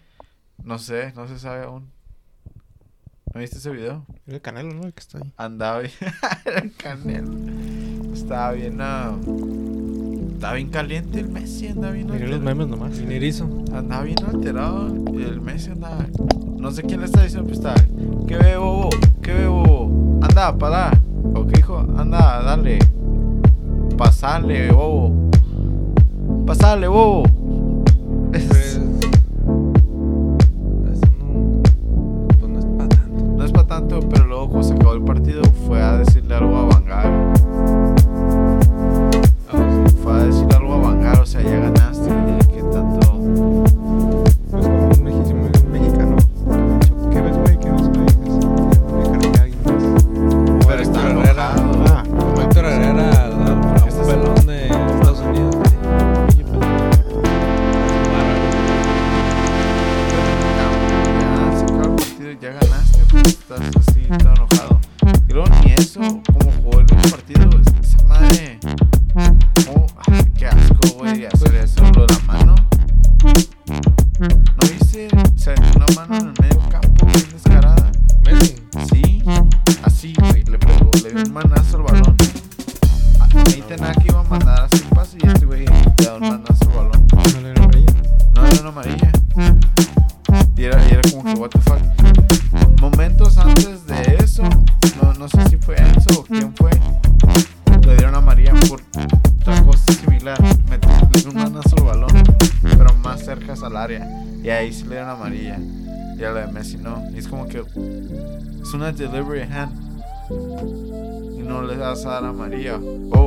No sé, no se sabe aún. ¿No viste ese video? Era el Canelo, ¿no? El que está ahí. Andaba bien... Era el Canelo. Estaba bien... ah, Estaba bien caliente el Messi, andaba bien Miré los alterado. memes nomás. Minerizo. Andaba bien alterado. El Messi andaba... No sé quién le está diciendo, pero estaba... ¿Qué ve, bobo? ¿Qué ve, bobo? Anda, para. ¿O qué dijo? Anda, dale. Pasale, bobo. Pasale, bobo. Pues, no, pues no es para tanto. No es para tanto, pero luego cuando se acabó el partido fue a decirle das a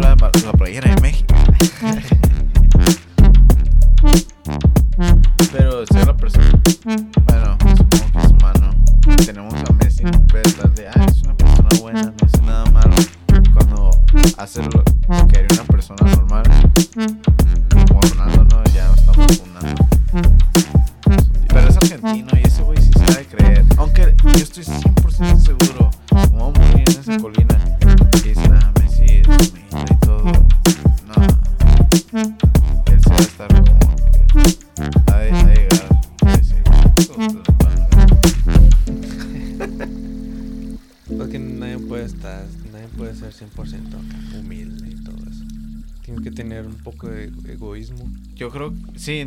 la, la playera de México.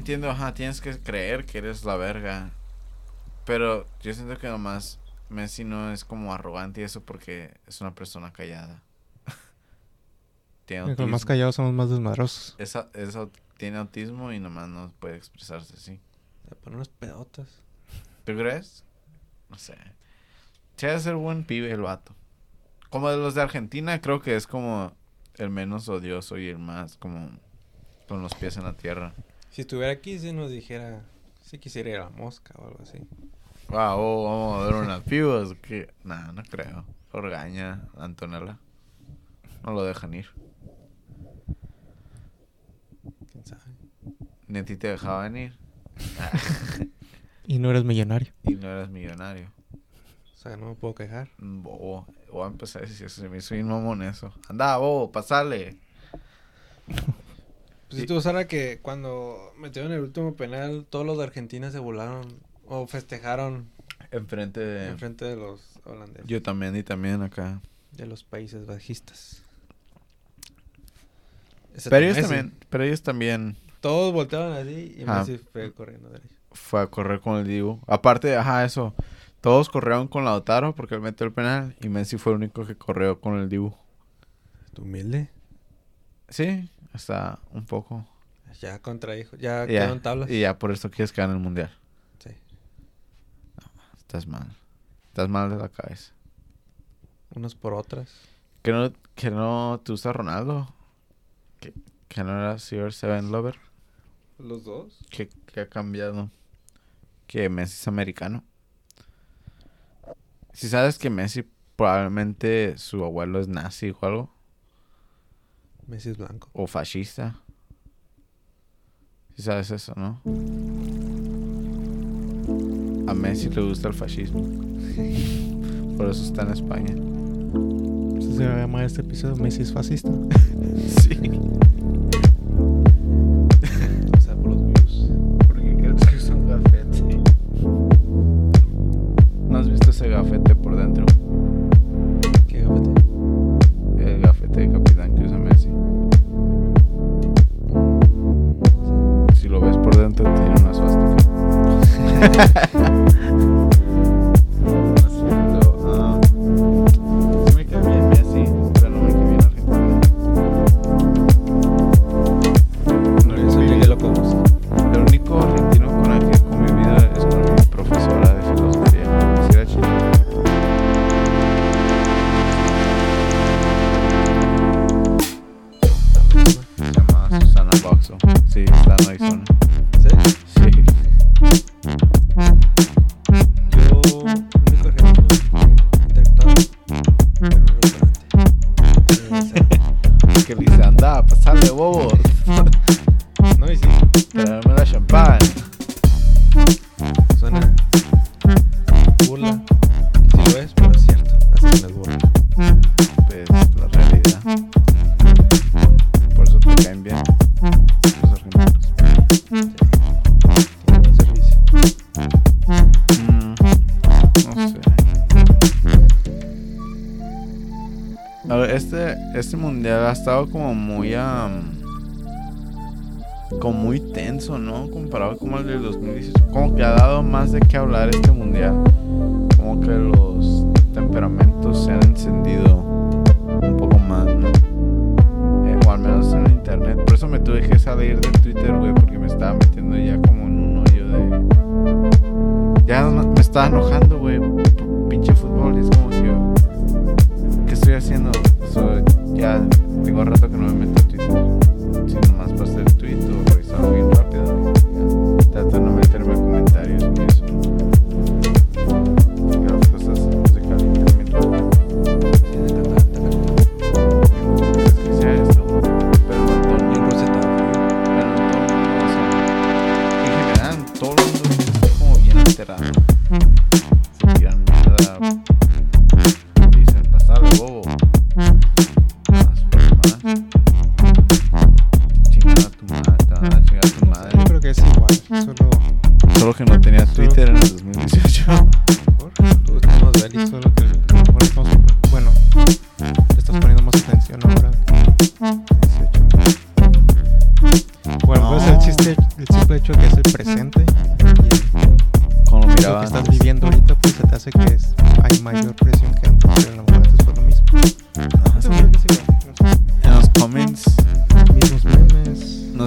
Entiendo, ajá, tienes que creer que eres la verga. Pero yo siento que nomás Messi no es como arrogante y eso porque es una persona callada. tiene Los más callados son los más desmadrosos. Esa, esa- tiene autismo y nomás no puede expresarse así. Le ponen unas pedotas. ¿Tú crees? No sé. Se ha de ser buen pibe el vato. Como de los de Argentina, creo que es como el menos odioso y el más como con los pies en la tierra. Si estuviera aquí, si nos dijera, si quisiera ir a la mosca o algo así. Ah, oh, vamos a ver unas pibas. que Nah, no creo. Orgaña, Antonella. No lo dejan ir. ¿Quién sabe? Ni a ti te dejaban ir. Y no eres millonario. y no eras millonario. O sea, no me puedo quejar. Mm, Bobo. Voy a empezar a decir eso. Se me hizo bien mamón eso. Anda, bobo, pasale. Pues Sí. si tú sabes que cuando metieron el último penal, todos los de Argentina se volaron o festejaron Enfrente de. enfrente de los holandeses, Yo también y también acá. de los países bajistas. Pero ellos también. Pero ellos también. Todos volteaban así y Ajá. Messi fue corriendo derecho. Fue a correr con el Dibu. Aparte, ajá, eso. Todos corrieron con Lautaro porque él metió el penal. Y Messi fue el único que corrió con el Dibu. ¿Tu humilde? Sí, hasta un poco. Ya contradijo, ya Y ya, quedaron tablas. y ya por esto quieres quedar en el mundial. Sí. Estás mal. Estás mal de la cabeza. Unas por otras. ¿Que no, que no te gusta Ronaldo? ¿Que, que no era CR7 Lover? ¿Los dos? ¿Que, que ha cambiado? Que Messi es americano. Si sabes que Messi probablemente su abuelo es nazi o algo. Messi es blanco. O fascista. Si sabes eso, ¿no? A Messi le gusta el fascismo. Por eso está en España. Se va a llamar este episodio Messi es fascista. Sí.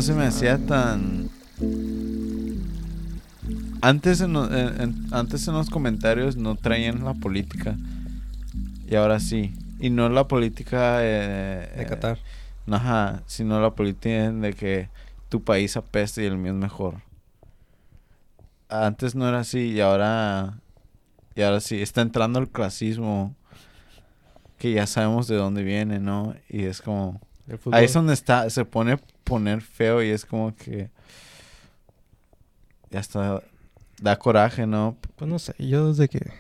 Se me hacía tan... Antes en, antes en los comentarios no traían la política. Y ahora sí. Y no la política... eh, De eh, Qatar. Ajá, sino la política de que tu país apesta y el mío es mejor. Antes no era así y ahora y ahora sí está entrando el clasismo que ya sabemos de dónde viene, ¿no? Y es como ahí es donde está se pone poner feo y es como que ya está da coraje, ¿no? Pues no sé, yo desde que...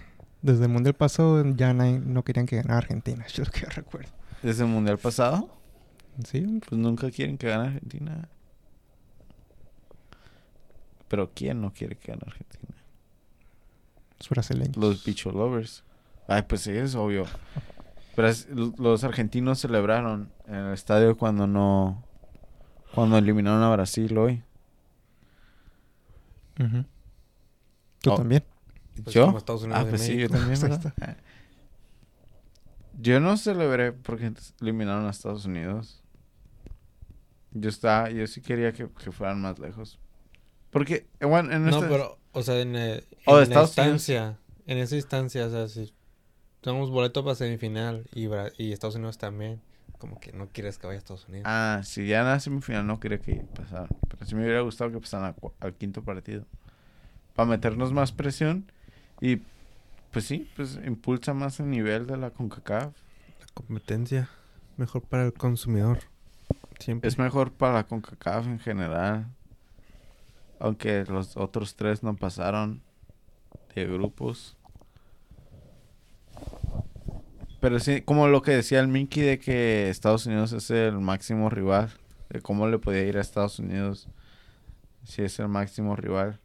Desde el Mundial pasado ya nadie- no querían que ganara Argentina, es lo que yo recuerdo. Desde el mundial pasado, Sí, pues nunca quieren que gane Argentina. Pero quién no quiere que gane Argentina? los brasileños. Los bicho lovers. Ay, pues sí, es obvio. Pero es- los argentinos celebraron en el estadio cuando no. Cuando eliminaron a Brasil hoy. Ujú. ¿Tú Oh. también? Pues ¿Yo? como Estados Unidos Ah, pues sí, yo también. Yo no celebré porque eliminaron a Estados Unidos. Yo estaba, yo sí quería que, que fueran más lejos. Porque, eh, bueno, en No, este- pero, o sea, en, eh, Oh, de en Estados Unidos. instancia, en esa instancia, o sea, si tenemos boleto para semifinal y, y Estados Unidos también, como que no quieres que vaya a Estados Unidos. Ah, si ya en la semifinal no quería que pasara. Pero sí me hubiera gustado que pasaran al quinto partido. Para meternos más presión. Y pues sí, pues impulsa más el nivel de la CONCACAF. La competencia, mejor para el consumidor. Siempre. Es mejor para la CONCACAF en general. Aunque los otros tres no pasaron de grupos. Pero sí, como lo que decía el Mickey de que Estados Unidos es el máximo rival. De cómo le podía ir a Estados Unidos si es el máximo rival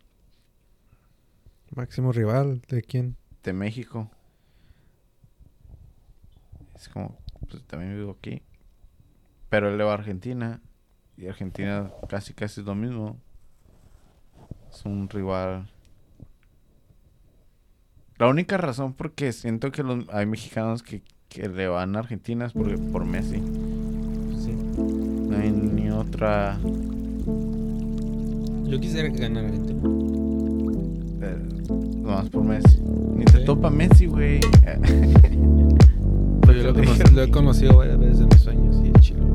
Máximo rival, ¿de quién? de México. Es como, pues también vivo aquí. Pero él le va a Argentina. Y Argentina casi casi es lo mismo. Es un rival. La única razón porque siento que los, hay mexicanos que, que le van a Argentina es porque, por Messi. Sí. No hay ni otra... Yo quisiera que ganara Argentina. Eh, nomás por Messi. Ni te Sí. topa Messi, güey. Lo, he conocido varias veces en mis sueños y es chilo.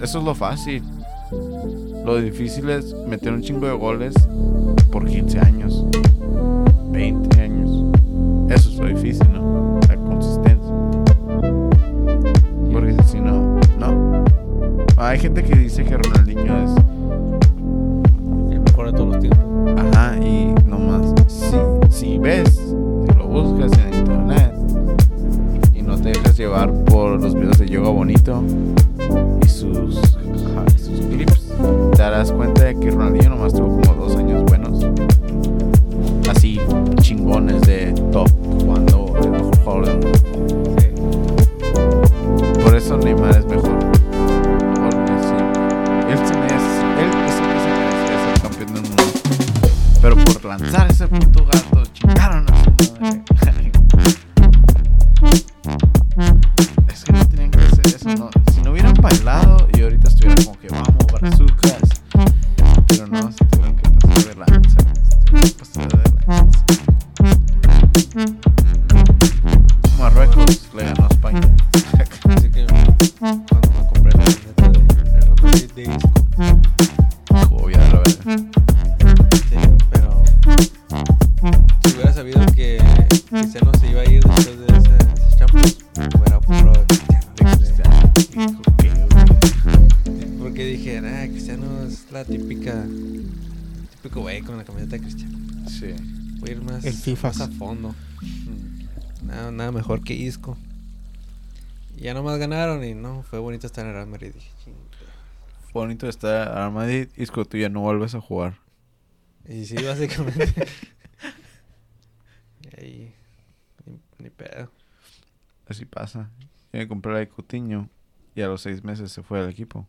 Eso, es lo fácil. Lo difícil es meter un chingo de goles por 15 años. Nada mejor que Isco. Y ya nomás ganaron y no, fue bonito estar en el Real Madrid. Bonito estar Madrid y es que tú ya no vuelves a jugar. Y sí, básicamente. y ahí. Ni, ni pedo. Así pasa. Yo me compré la de Coutinho y a los seis meses se fue al equipo.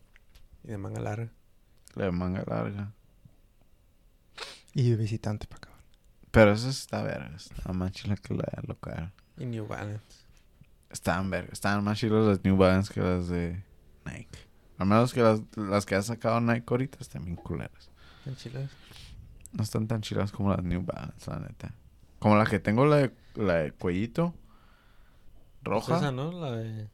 Y de manga larga. La de manga larga. Y de visitante para acabar. Pero eso está verga. Está más chila que la de local. Y New Balance. Estaban verga. Estaban más chilas las New Balance que las de Nike. Al menos que las, las que ha sacado Nike ahorita están bien culeras. ¿Tan chilas? No están tan chilas como las New Balance, la neta. Como la que tengo, la de, la de cuellito. Roja. Pues esa, ¿no? La de...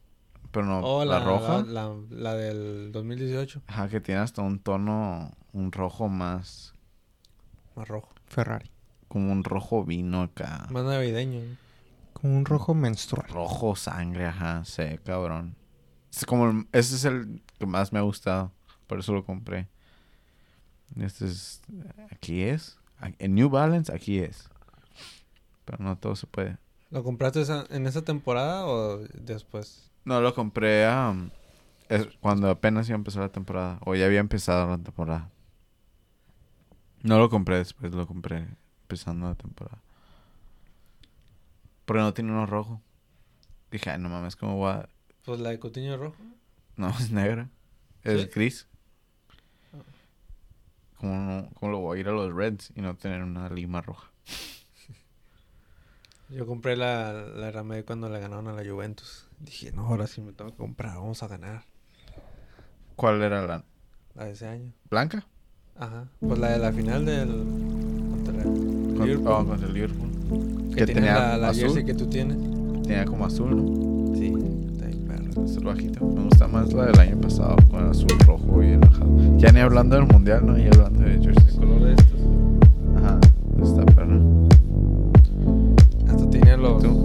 Pero no, oh, la, la, roja. La, la, la del 2018. Ajá, que tiene hasta un tono, un rojo más, Más rojo. Ferrari. como un rojo vino acá. Más navideño. ¿no? Con un rojo menstrual. Rojo sangre, ajá, sí, cabrón. Es como, el- ese es el que más me ha gustado, por eso lo compré. Este es, aquí es, A- en New Balance aquí es. Pero no todo se puede. ¿Lo compraste esa- en esa temporada o después? No, lo compré um, es cuando apenas iba a empezar la temporada, o ya había empezado la temporada. No lo compré después, lo compré empezando la temporada. Porque no tiene uno rojo. Dije, ay, no mames, ¿cómo voy a...? Pues la de Coutinho rojo. No, es negra. Es ¿Sí? gris. ¿Cómo, no, ¿Cómo lo voy a ir a los Reds y no tener una lima roja? Yo compré la, la Madrid cuando le ganaron a la Juventus. Dije, no, ahora sí me tengo que comprar, vamos a ganar. ¿Cuál era la La de ese año. blanca? Ajá. Pues la de la final del... Contra el Con- Liverpool. oh, contra el Liverpool. Que que tiene tenía la, la azul. jersey que tú tienes. Tenía como azul, ¿no? Sí, está bien perro. Es el bajito. Me gusta más la del año pasado con el azul, rojo y enojado. Ya ni hablando del mundial, ¿no? Ya hablando de El jerseys. color de estos. Ajá. Está perra. Hasta tiene los... ¿Tú?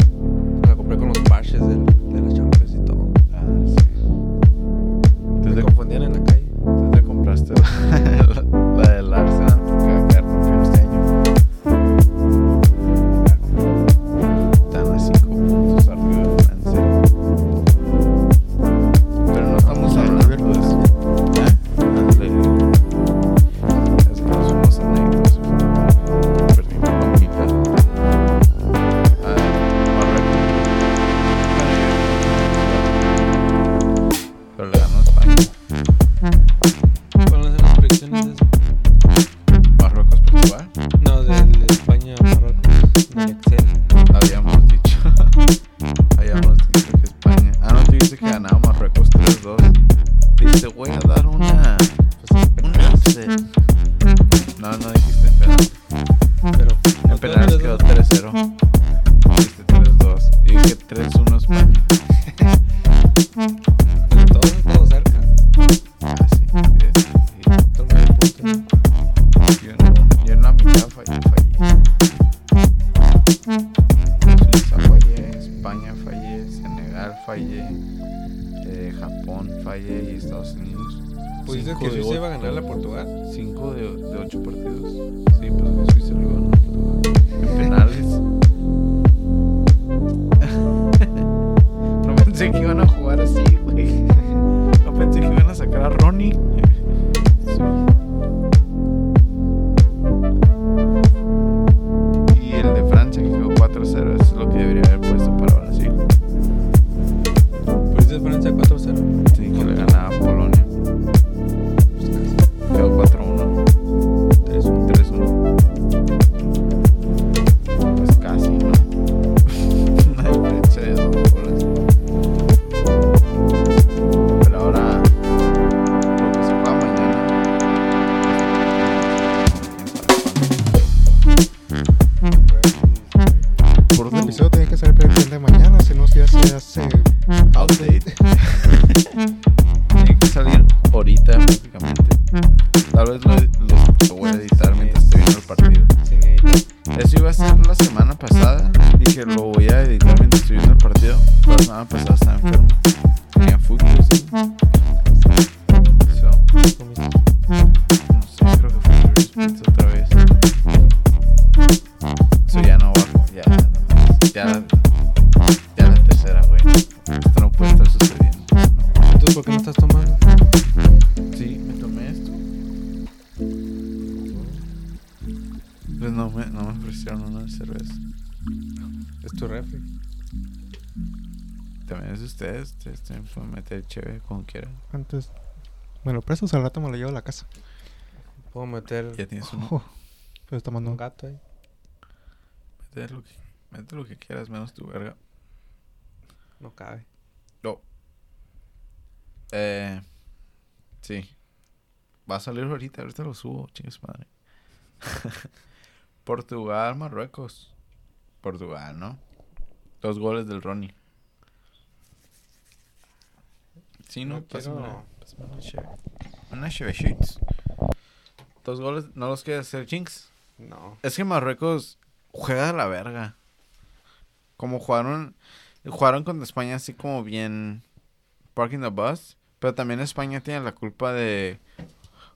Prestas, al rato me lo llevo a la casa. Puedo meter Ya tienes uno. Oh, pues está un mandando. gato ahí. Mete lo, que, mete lo que quieras, menos tu verga. No cabe. No. Eh. Sí. Va a salir ahorita, ahorita lo subo, chingas madre. Portugal, Marruecos. Portugal, ¿no? Dos goles del Ronnie. Sí, no, No pásame quiero- pásame una sheets. Dos goles, ¿no los quieres hacer, chinks? No. Es que Marruecos juega de la verga. Como jugaron, jugaron contra España así como bien parking the bus. Pero también España tiene la culpa de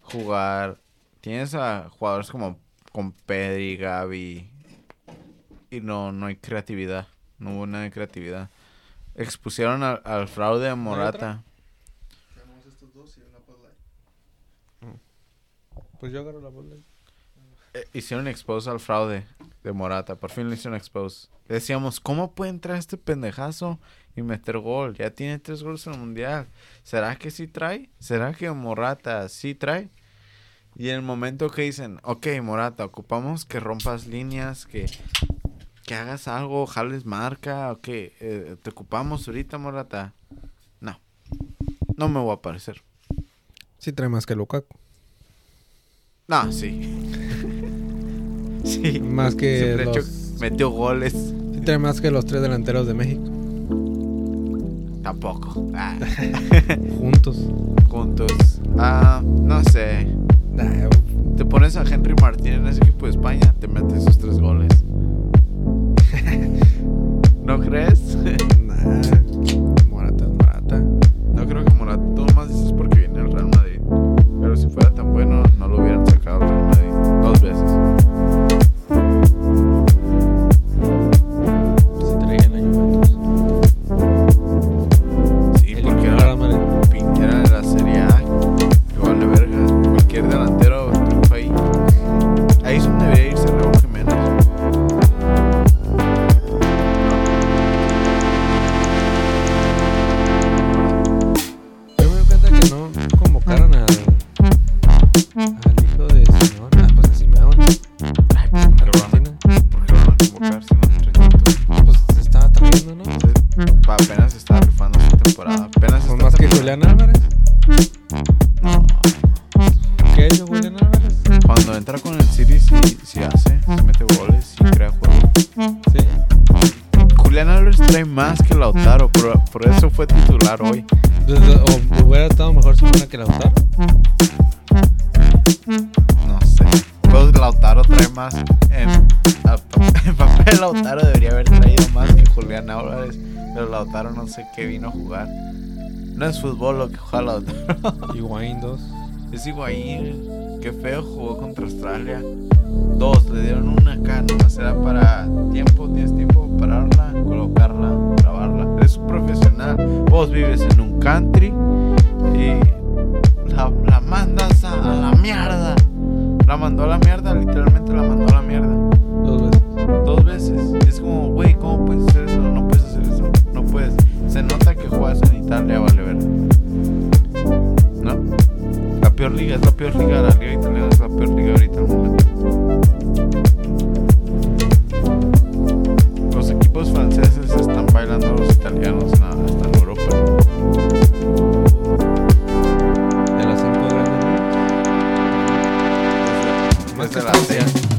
jugar. Tienes a jugadores como con Pedri, Gaby. Y no, no hay creatividad. No hubo nada de creatividad. Expusieron al, al fraude de Morata. Pues yo agarro la bola. Eh, hicieron expose al fraude de Morata. Por fin le hicieron expose. Decíamos, ¿cómo puede entrar este pendejazo y meter gol? Ya tiene tres goles en el mundial. ¿Será que sí trae? ¿Será que Morata sí trae? Y en el momento que dicen, ok, Morata, ocupamos que rompas líneas, que, que hagas algo, jales marca, ok, eh, te ocupamos ahorita, Morata. No, no me voy a aparecer. Sí trae más que Lukaku. No, sí. sí. Más que ha hecho- los... metió goles. Sí trae más que los tres delanteros de México. Tampoco. Ah, Juntos. juntos. Ah, no sé. Nah, Te pones a Henry Martín en ese equipo de España, te metes esos tres goles. ¿No crees? nah. Si fuera tan bueno, no lo hubieran fútbol lo que juega Lautaro. Higuaín 2. Es Higuaín. Qué feo jugó contra Australia. Dos, le dieron una acá. Nomás era para tiempo. Tienes tiempo para pararla, colocarla, grabarla. Eres un profesional. Vos vives en un country Más Desde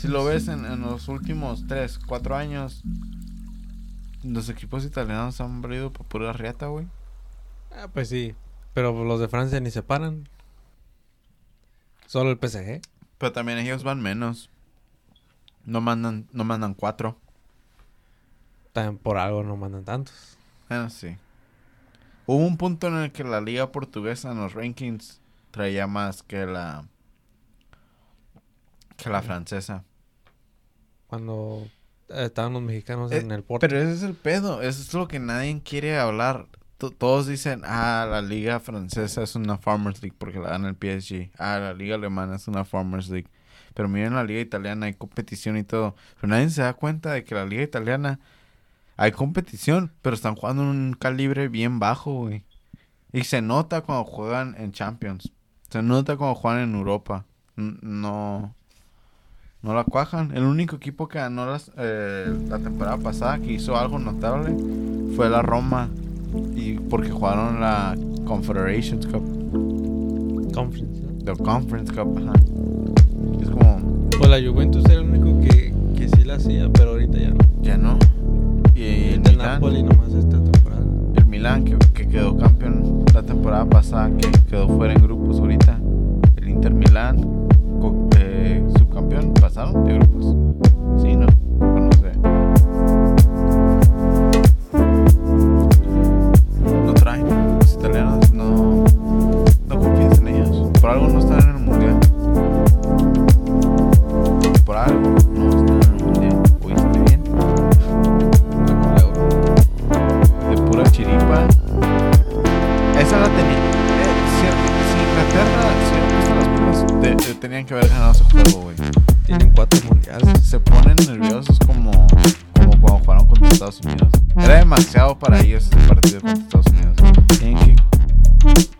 si lo ves en, en los últimos 3, 4 años, los equipos italianos han valido por pura riata, güey. Ah, pues sí. Pero los de Francia ni se paran. Solo el PSG. Pero también ellos van menos. No mandan, no mandan cuatro. También por algo no mandan tantos. Bueno, sí. Hubo un punto en el que la liga portuguesa en los rankings traía más que la que la francesa. Cuando eh, estaban los mexicanos Eh, en el Porto. Pero ese es el pedo, eso es lo que nadie quiere hablar. To- Todos dicen, ah, la liga francesa es una Farmers League porque la gana el PSG. Ah, la liga alemana es una Farmers League. Pero miren la liga italiana, hay competición y todo. Pero nadie se da cuenta de que la liga italiana hay competición, pero están jugando en un calibre bien bajo, güey. Y se nota cuando juegan en Champions. Se nota cuando juegan en Europa. No, no la cuajan. El único equipo que ganó las, eh, la temporada pasada que hizo algo notable fue la Roma. Y porque jugaron la Confederations Cup, Conference, ¿no? the Conference Cup. Ajá. Es como, Pues la Juventus era el único que, que sí la hacía, pero ahorita ya no. ya no. Y el Ahorita el Milan, Napoli nomás esta temporada. el Milan que, que quedó campeón la temporada pasada, que quedó fuera en grupos ahorita. El Inter Milan, subcampeón, pasaron de grupos. Te tenían que haber ganado ese juego, güey. Tienen cuatro mundiales. Se ponen nerviosos como, como cuando jugaron contra Estados Unidos. Era demasiado para ellos ese partido contra Estados Unidos. Tienen que,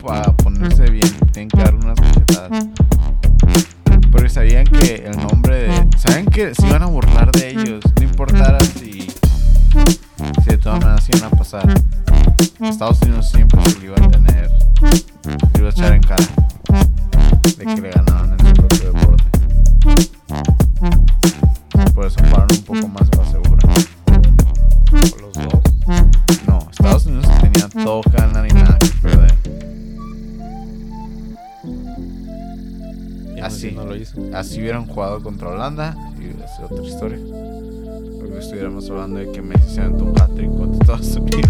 para ponerse bien, tienen que dar unas cachetadas. Porque sabían que el nombre de. Sabían que se iban a burlar de ellos. No importara si. Si de todas maneras iban a pasar. Estados Unidos siempre se contra Holanda y sido otra historia. Porque estuviéramos hablando de que Messi se aventó un hat-trick contra Estados Unidos.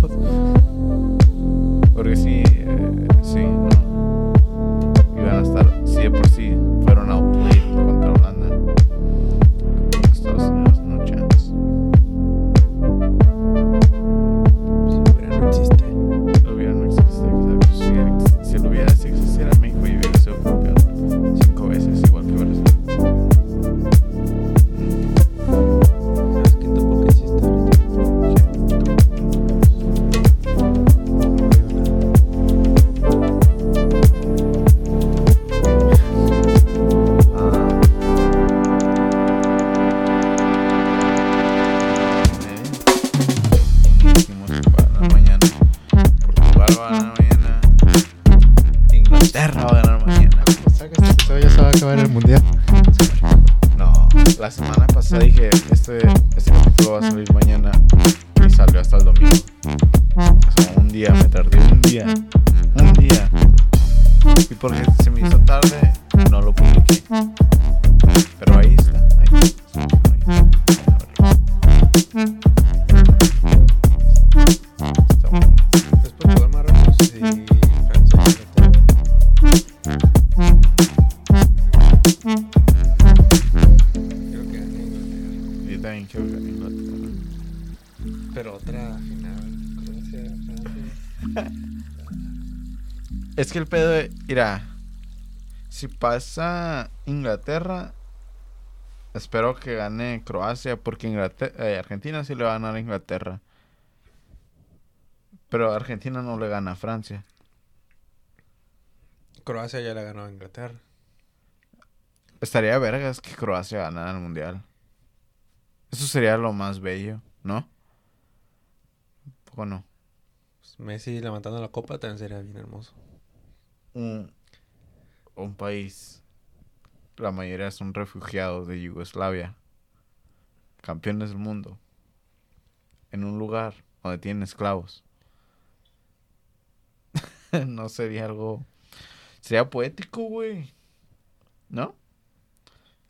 Pasa Inglaterra, espero que gane Croacia, porque Inglaterra, eh, Argentina sí le va a ganar a Inglaterra. Pero Argentina no le gana a Francia. Croacia ya la ganó a Inglaterra. Estaría vergas que Croacia ganara el mundial. Eso sería lo más bello, ¿no? ¿O no? Pues Messi levantando la copa también sería bien hermoso. Un, un país la mayoría son refugiados de Yugoslavia, campeones del mundo, en un lugar donde tienen esclavos. no sería algo... Sería poético, güey. ¿No?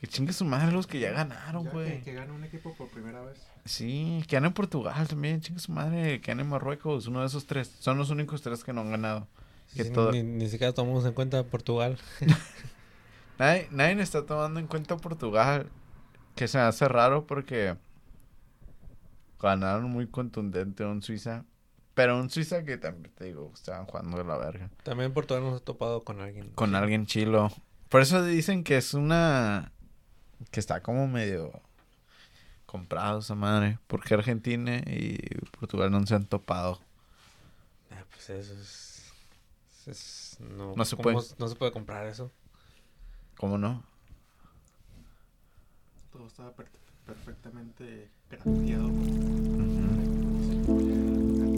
Que chingue su madre los que ya ganaron, güey. Que, gane un equipo por primera vez. Sí, que gane Portugal también, chingue su madre. Que gane Marruecos, uno de esos tres. Son los únicos tres que no han ganado. Que Sí, todo- ni, ni siquiera tomamos en cuenta Portugal. Nadie, nadie está tomando en cuenta Portugal. Que se me hace raro porque ganaron muy contundente a un Suiza. Pero un Suiza que también te digo, estaban jugando de la verga. También Portugal nos ha topado con alguien. Con alguien chilo. Por eso dicen que es una. que está como medio comprado esa madre. Porque Argentina y Portugal no se han topado. Ah, pues eso es... es- no, No se ¿cómo puede. No se puede comprar eso. ¿Cómo no? Todo estaba per- perfectamente grateado.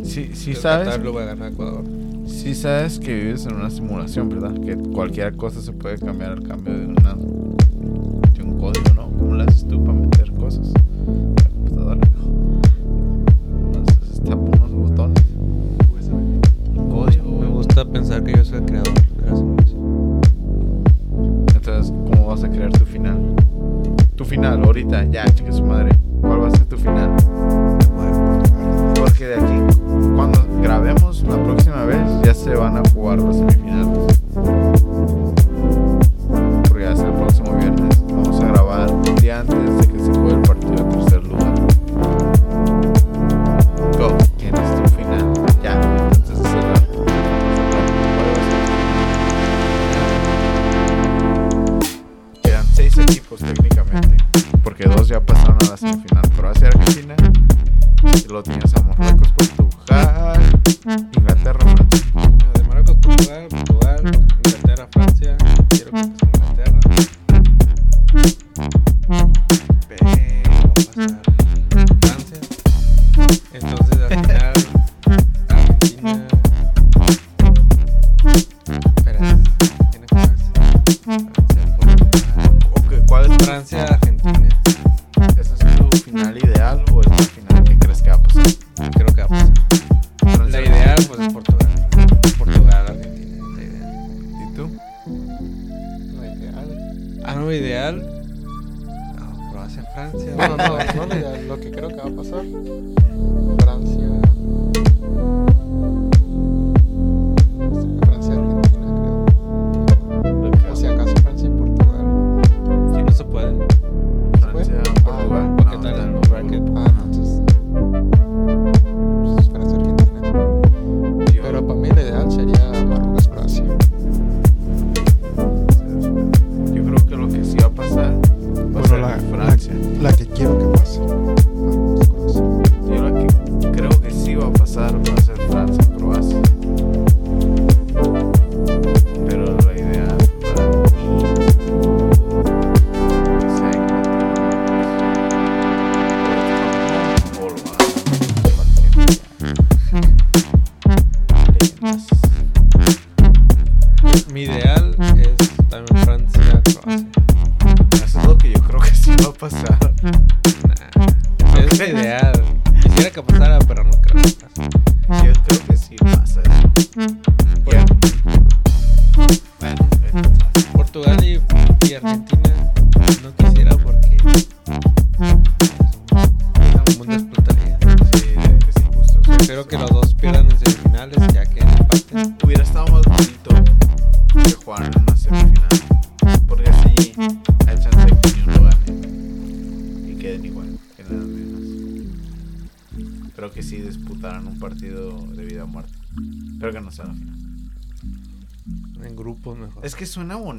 Sí, sí El sabes. Qatar lo va a ganar Ecuador. Sí sabes que vives en una simulación, ¿verdad? Que cualquier cosa se puede cambiar al cambio de, una, de un código, ¿no? ¿Cómo le haces tú pensar que yo soy el creador de la simulación. Entonces, ¿cómo vas a crear tu final? Tu final, ahorita, ya, chica su madre. ¿Cuál va a ser tu final? Porque de aquí, cuando grabemos la próxima vez, ya se van a jugar los semifinales.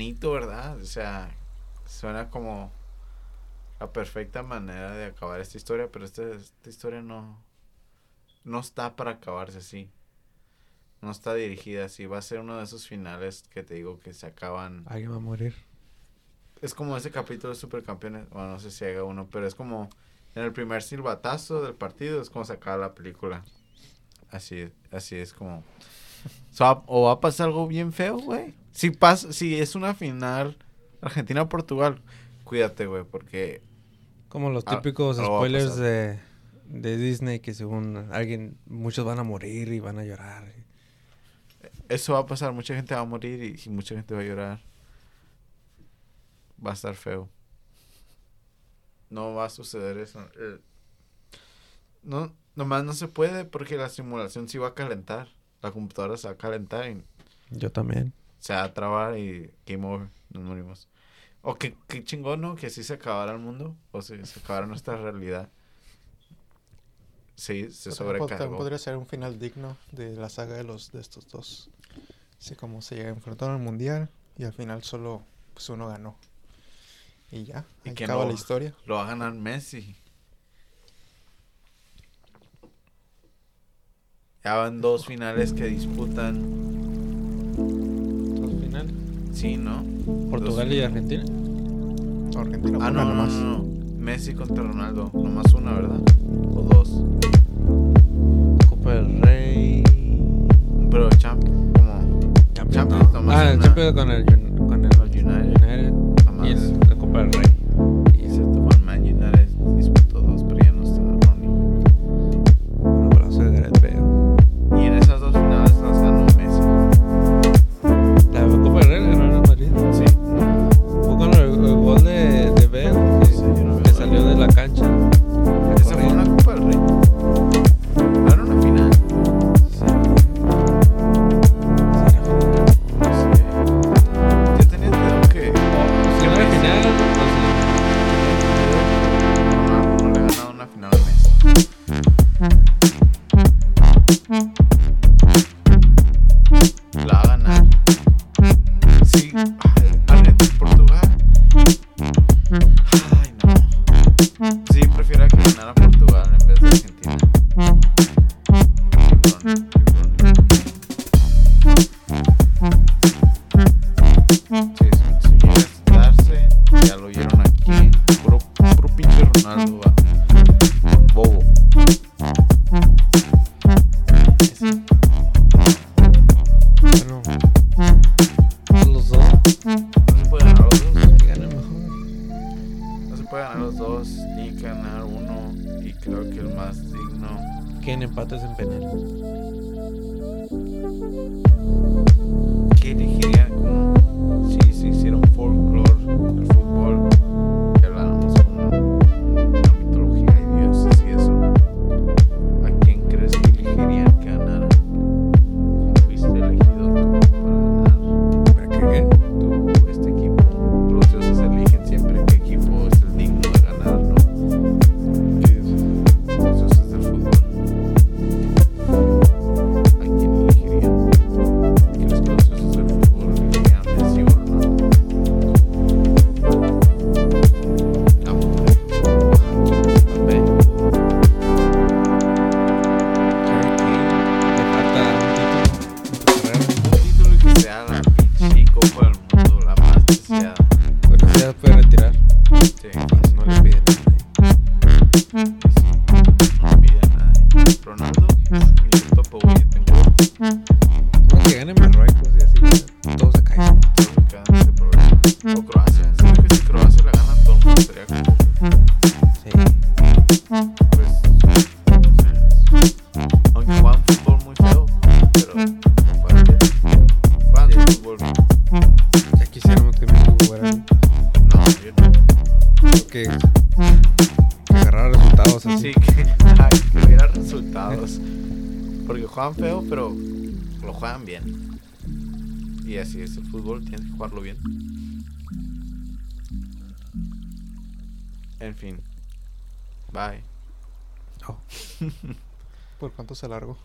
Bonito, ¿verdad? O sea, suena como la perfecta manera de acabar esta historia, pero esta, esta historia no, no está para acabarse así. No está dirigida así. Va a ser uno de esos finales que te digo que se acaban. Alguien va a morir. Es como ese capítulo de Supercampeones. Bueno, no sé si haga uno, pero es como en el primer silbatazo del partido es como se acaba la película. Así, así es como. O va a pasar algo bien feo, güey. Si pasa, si es una final Argentina-Portugal, cuídate, güey, porque Como los Ah, típicos spoilers de, de Disney que según alguien, muchos van a morir y van a llorar. eso va a pasar. Mucha gente va a morir y, y mucha gente va a llorar. Va a estar feo. No va a suceder eso. Eh, no, nomás no se puede porque la simulación sí va a calentar. La computadora se va a calentar y Yo también. Se va a trabar y game over. Nos morimos. O que, qué chingón, ¿no? Que sí se acabara el mundo. O se, se acabara nuestra realidad. Sí, se sobrecargó. podría ser un final digno de la saga de los de estos dos. Así como se enfrentaron al mundial y al final solo pues uno ganó. Y ya, Y ahí que acaba no- la historia. Lo va a ganar Messi. Ya van dos finales que disputan. Sí, ¿no? Portugal y Argentina. Argentina Ah, no, no, nomás. no, no. Messi contra Ronaldo. Nomás una, ¿verdad? O dos. Copa del Rey. Pero Champions, como Champions, nomás Ah, el una. Champions con el, con el Con United. United. Nomás. Y el, la Copa del Rey. Fútbol, tienes que jugarlo bien. En fin. Bye. Oh. ¿Por cuánto se largó?